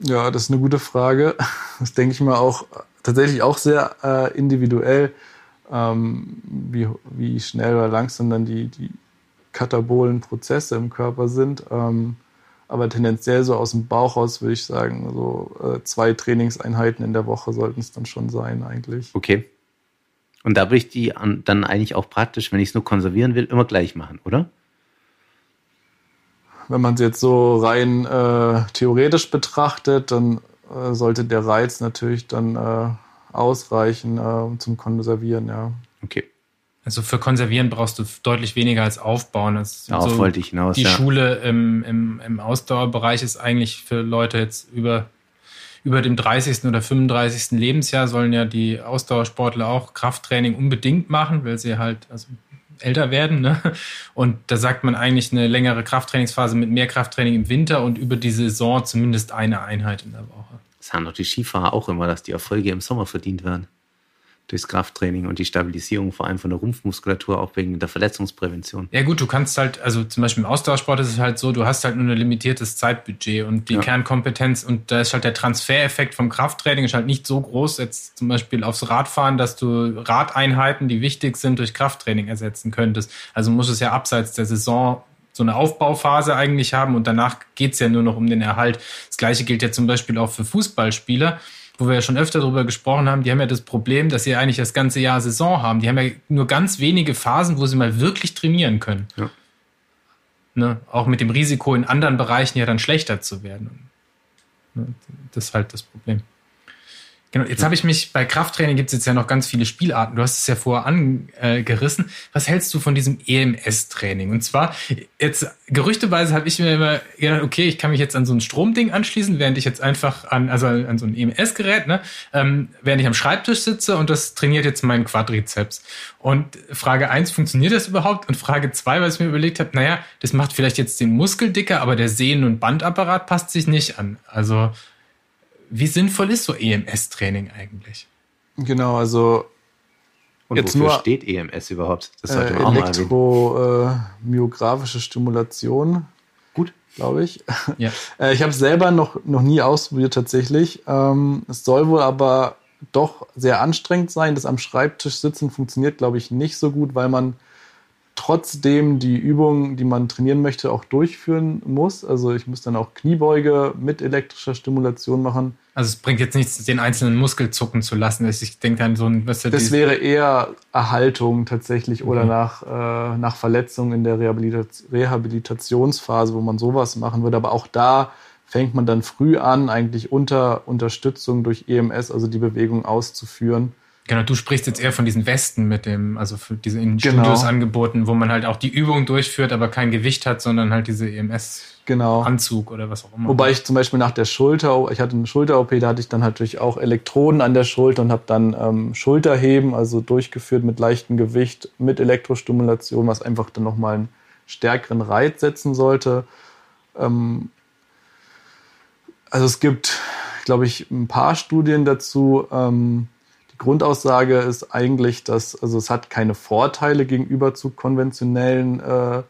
Ja, das ist eine gute Frage. Das denke ich mal auch tatsächlich auch sehr äh, individuell, ähm, wie, wie schnell oder langsam dann die, die katabolen Prozesse im Körper sind. Ähm, aber tendenziell so aus dem Bauch raus würde ich sagen, so äh, zwei Trainingseinheiten in der Woche sollten es dann schon sein eigentlich. Okay. Und da würde ich die dann eigentlich auch praktisch, wenn ich es nur konservieren will, immer gleich machen, oder? Wenn man es jetzt so rein äh, theoretisch betrachtet, dann äh, sollte der Reiz natürlich dann äh, ausreichen äh, zum Konservieren, ja. Okay. Also für Konservieren brauchst du deutlich weniger als Aufbauen. Das Darauf so wollte ich hinaus. Die ja. Schule im, im, im Ausdauerbereich ist eigentlich für Leute jetzt über, über dem 30. oder 35. Lebensjahr sollen ja die Ausdauersportler auch Krafttraining unbedingt machen, weil sie halt also älter werden. Ne? Und da sagt man eigentlich eine längere Krafttrainingsphase mit mehr Krafttraining im Winter und über die Saison zumindest eine Einheit in der Woche. Das haben doch die Skifahrer auch immer, dass die Erfolge im Sommer verdient werden. Durchs Krafttraining und die Stabilisierung vor allem von der Rumpfmuskulatur, auch wegen der Verletzungsprävention. Ja gut, du kannst halt, also zum Beispiel im Ausdauersport ist es halt so, du hast halt nur ein limitiertes Zeitbudget und die ja. Kernkompetenz und da ist halt der Transfereffekt vom Krafttraining ist halt nicht so groß, jetzt zum Beispiel aufs Radfahren, dass du Radeinheiten, die wichtig sind, durch Krafttraining ersetzen könntest. Also muss es ja abseits der Saison so eine Aufbauphase eigentlich haben und danach geht's ja nur noch um den Erhalt. Das gleiche gilt ja zum Beispiel auch für Fußballspieler wo wir ja schon öfter darüber gesprochen haben, die haben ja das Problem, dass sie eigentlich das ganze Jahr Saison haben. Die haben ja nur ganz wenige Phasen, wo sie mal wirklich trainieren können. Ja. Ne? Auch mit dem Risiko, in anderen Bereichen ja dann schlechter zu werden. Ne? Das ist halt das Problem. Genau, jetzt habe ich mich, bei Krafttraining gibt es jetzt ja noch ganz viele Spielarten. Du hast es ja vorher angerissen. Was hältst du von diesem EMS-Training? Und zwar, jetzt gerüchteweise habe ich mir immer gedacht, okay, ich kann mich jetzt an so ein Stromding anschließen, während ich jetzt einfach an, also an so ein EMS-Gerät, ne, ähm, während ich am Schreibtisch sitze und das trainiert jetzt meinen Quadrizeps. Und Frage eins funktioniert das überhaupt? Und Frage zwei weil ich mir überlegt habe, naja, das macht vielleicht jetzt den Muskel dicker, aber der Sehnen- und Bandapparat passt sich nicht an. Also, wie sinnvoll ist so EMS-Training eigentlich? Genau, also und jetzt wofür nur, steht EMS überhaupt? Das sollte äh, man auch Elektromyographische Stimulation. Gut. Glaube ich. Ja. Äh, ich habe es selber noch, noch nie ausprobiert tatsächlich. Ähm, es soll wohl aber doch sehr anstrengend sein. Das am Schreibtisch sitzen funktioniert, glaube ich, nicht so gut, weil man trotzdem die Übungen, die man trainieren möchte, auch durchführen muss. Also ich muss dann auch Kniebeuge mit elektrischer Stimulation machen. Also es bringt jetzt nichts, den einzelnen Muskel zucken zu lassen. Ich denke an so ein... Was das wäre eher Erhaltung tatsächlich mhm. oder nach, äh, nach Verletzung in der Rehabilitation, Rehabilitationsphase, wo man sowas machen würde. Aber auch da fängt man dann früh an, eigentlich unter Unterstützung durch EMS, also die Bewegung auszuführen. Genau, du sprichst jetzt eher von diesen Westen mit dem, also für diese in genau. Studios angeboten, wo man halt auch die Übung durchführt, aber kein Gewicht hat, sondern halt diese EMS-Anzug genau. oder was auch immer. Wobei ich zum Beispiel nach der Schulter, ich hatte eine Schulter-OP, da hatte ich dann natürlich auch Elektroden an der Schulter und habe dann ähm, Schulterheben, also durchgeführt mit leichtem Gewicht, mit Elektrostimulation, was einfach dann nochmal einen stärkeren Reiz setzen sollte. Ähm, also es gibt, glaube ich, ein paar Studien dazu. Ähm, die Grundaussage ist eigentlich, dass also es hat keine Vorteile gegenüber zu konventionellen äh,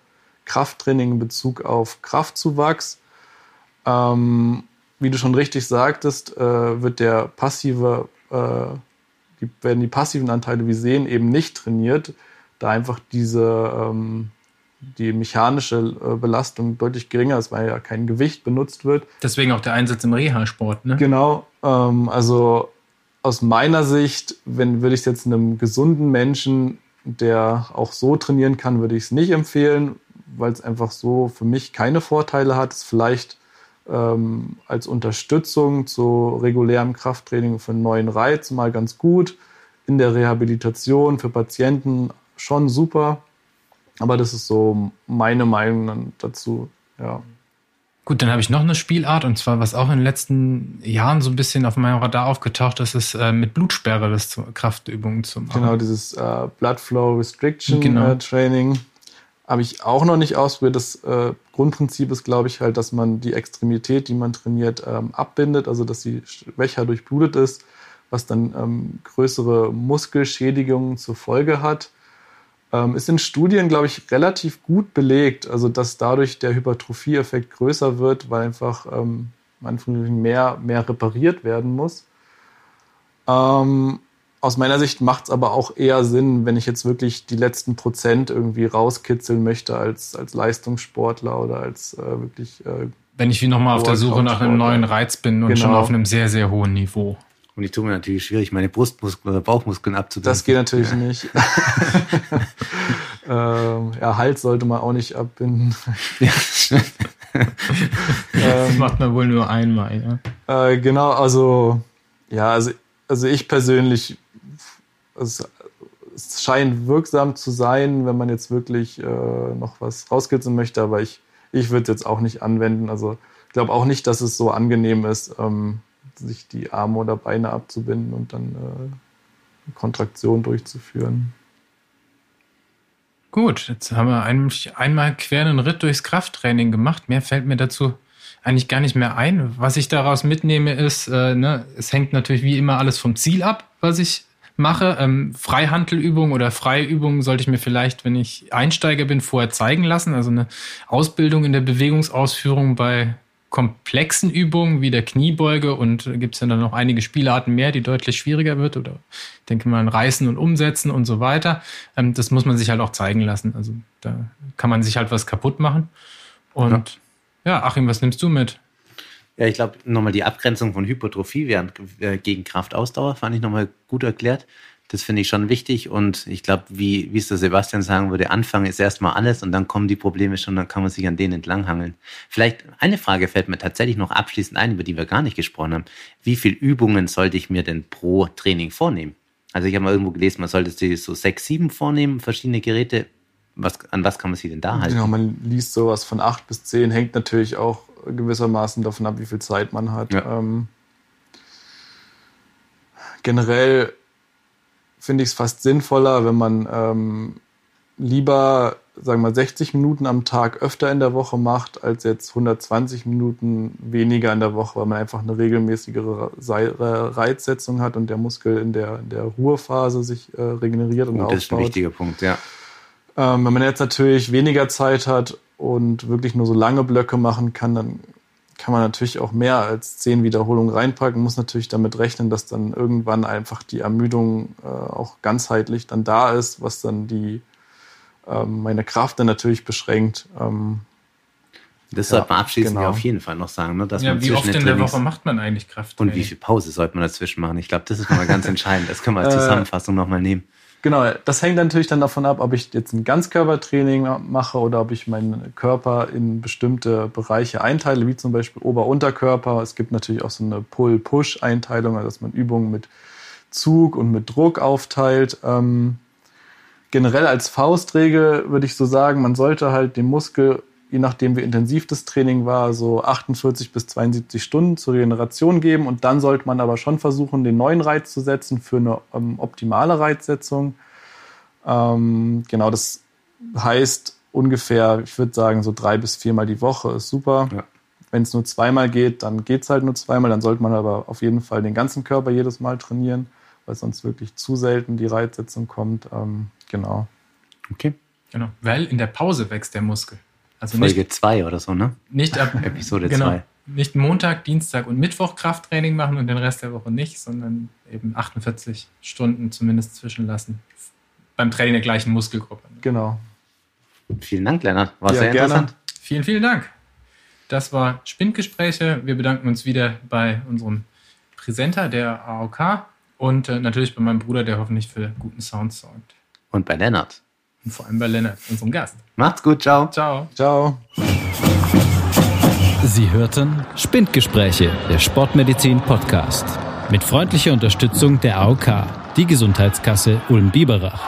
Krafttraining in Bezug auf Kraftzuwachs. Ähm, wie du schon richtig sagtest, äh, wird der passive, äh, die, werden die passiven Anteile wie Sehen eben nicht trainiert, da einfach diese ähm, die mechanische äh, Belastung deutlich geringer ist, weil ja kein Gewicht benutzt wird. Deswegen auch der Einsatz im Reha-Sport, ne? Genau. Ähm, also aus meiner Sicht, wenn würde ich es jetzt einem gesunden Menschen, der auch so trainieren kann, würde ich es nicht empfehlen, weil es einfach so für mich keine Vorteile hat. Es vielleicht ähm, als Unterstützung zu regulärem Krafttraining für einen neuen Reiz mal ganz gut. In der Rehabilitation für Patienten schon super. Aber das ist so meine Meinung dazu. Ja. Gut, dann habe ich noch eine Spielart und zwar, was auch in den letzten Jahren so ein bisschen auf meinem Radar aufgetaucht ist, ist äh, mit Blutsperre das zu, Kraftübungen zu machen. Genau, dieses äh, Blood Flow Restriction genau. äh, Training habe ich auch noch nicht ausprobiert. Das äh, Grundprinzip ist, glaube ich, halt, dass man die Extremität, die man trainiert, ähm, abbindet, also dass sie schwächer durchblutet ist, was dann ähm, größere Muskelschädigungen zur Folge hat. Ähm, ist in Studien, glaube ich, relativ gut belegt, also dass dadurch der Hypertrophie-Effekt größer wird, weil einfach ähm, mehr, mehr repariert werden muss. Ähm, aus meiner Sicht macht es aber auch eher Sinn, wenn ich jetzt wirklich die letzten Prozent irgendwie rauskitzeln möchte als, als Leistungssportler oder als äh, wirklich. Äh, wenn ich wie nochmal auf der Suche nach einem neuen Reiz bin und genau. schon auf einem sehr, sehr hohen Niveau. Und ich tue mir natürlich schwierig, meine Brustmuskeln oder Bauchmuskeln abzudecken. Das geht natürlich ja. nicht. ähm, ja, Hals sollte man auch nicht abbinden. das ähm, macht man wohl nur einmal, ja. Äh, genau, also, ja, also, also ich persönlich, es, es scheint wirksam zu sein, wenn man jetzt wirklich äh, noch was rauskitzeln möchte, aber ich, ich würde es jetzt auch nicht anwenden. Also ich glaube auch nicht, dass es so angenehm ist. Ähm, sich die Arme oder Beine abzubinden und dann äh, Kontraktion durchzuführen. Gut, jetzt haben wir ein, einmal quer einen Ritt durchs Krafttraining gemacht. Mehr fällt mir dazu eigentlich gar nicht mehr ein. Was ich daraus mitnehme, ist, äh, ne, es hängt natürlich wie immer alles vom Ziel ab, was ich mache. Ähm, Freihandelübungen oder Freiübungen sollte ich mir vielleicht, wenn ich Einsteiger bin, vorher zeigen lassen. Also eine Ausbildung in der Bewegungsausführung bei komplexen Übungen wie der Kniebeuge und gibt es ja dann noch einige Spielarten mehr, die deutlich schwieriger wird oder denke mal an Reißen und Umsetzen und so weiter. Ähm, das muss man sich halt auch zeigen lassen. Also da kann man sich halt was kaputt machen. Und ja, ja Achim, was nimmst du mit? Ja, ich glaube, nochmal die Abgrenzung von Hypertrophie während, äh, gegen Kraftausdauer fand ich nochmal gut erklärt. Das finde ich schon wichtig und ich glaube, wie, wie es der Sebastian sagen würde, Anfang ist erstmal alles und dann kommen die Probleme schon, dann kann man sich an denen entlanghangeln. Vielleicht eine Frage fällt mir tatsächlich noch abschließend ein, über die wir gar nicht gesprochen haben. Wie viele Übungen sollte ich mir denn pro Training vornehmen? Also ich habe mal irgendwo gelesen, man sollte sich so sechs, sieben vornehmen, verschiedene Geräte. Was, an was kann man sich denn da halten? Genau, man liest sowas von acht bis zehn, hängt natürlich auch gewissermaßen davon ab, wie viel Zeit man hat. Ja. Ähm, generell finde ich es fast sinnvoller, wenn man ähm, lieber, sagen wir mal, 60 Minuten am Tag öfter in der Woche macht, als jetzt 120 Minuten weniger in der Woche, weil man einfach eine regelmäßigere Reizsetzung hat und der Muskel in der, in der Ruhephase sich äh, regeneriert und, und aufbaut. Das ist ein wichtiger Punkt, ja. Ähm, wenn man jetzt natürlich weniger Zeit hat und wirklich nur so lange Blöcke machen kann, dann kann man natürlich auch mehr als zehn Wiederholungen reinpacken, muss natürlich damit rechnen, dass dann irgendwann einfach die Ermüdung äh, auch ganzheitlich dann da ist, was dann die ähm, meine Kraft dann natürlich beschränkt. Ähm, das sollte man abschließend genau. auf jeden Fall noch sagen. Ne? Dass ja, man wie oft in der Woche macht man eigentlich Kraft? Und wie viel Pause sollte man dazwischen machen? Ich glaube, das ist nochmal ganz entscheidend. Das können wir als äh, Zusammenfassung nochmal nehmen. Genau, das hängt natürlich dann davon ab, ob ich jetzt ein Ganzkörpertraining mache oder ob ich meinen Körper in bestimmte Bereiche einteile, wie zum Beispiel Ober-Unterkörper. Es gibt natürlich auch so eine Pull-Push-Einteilung, also dass man Übungen mit Zug und mit Druck aufteilt. Ähm, generell als Faustregel würde ich so sagen, man sollte halt den Muskel je nachdem wie intensiv das Training war, so 48 bis 72 Stunden zur Regeneration geben. Und dann sollte man aber schon versuchen, den neuen Reiz zu setzen für eine ähm, optimale Reizsetzung. Ähm, genau, das heißt ungefähr, ich würde sagen, so drei bis viermal die Woche ist super. Ja. Wenn es nur zweimal geht, dann geht es halt nur zweimal. Dann sollte man aber auf jeden Fall den ganzen Körper jedes Mal trainieren, weil sonst wirklich zu selten die Reizsetzung kommt. Ähm, genau. Okay. Genau, weil in der Pause wächst der Muskel. Also Folge 2 oder so, ne? Nicht ab Episode 2. Genau, nicht Montag, Dienstag und Mittwoch Krafttraining machen und den Rest der Woche nicht, sondern eben 48 Stunden zumindest zwischenlassen. Beim Training der gleichen Muskelgruppe. Genau. Vielen Dank, Lennart. War ja, sehr gerne. interessant. Vielen, vielen Dank. Das war Spindgespräche. Wir bedanken uns wieder bei unserem Präsenter der AOK und äh, natürlich bei meinem Bruder, der hoffentlich für guten Sound sorgt. Und bei Lennart. Und vor allem bei Lennart, unserem Gast. Macht's gut, ciao. Ciao. Ciao. Sie hörten Spindgespräche, der Sportmedizin Podcast. Mit freundlicher Unterstützung der AOK, die Gesundheitskasse Ulm-Biberach.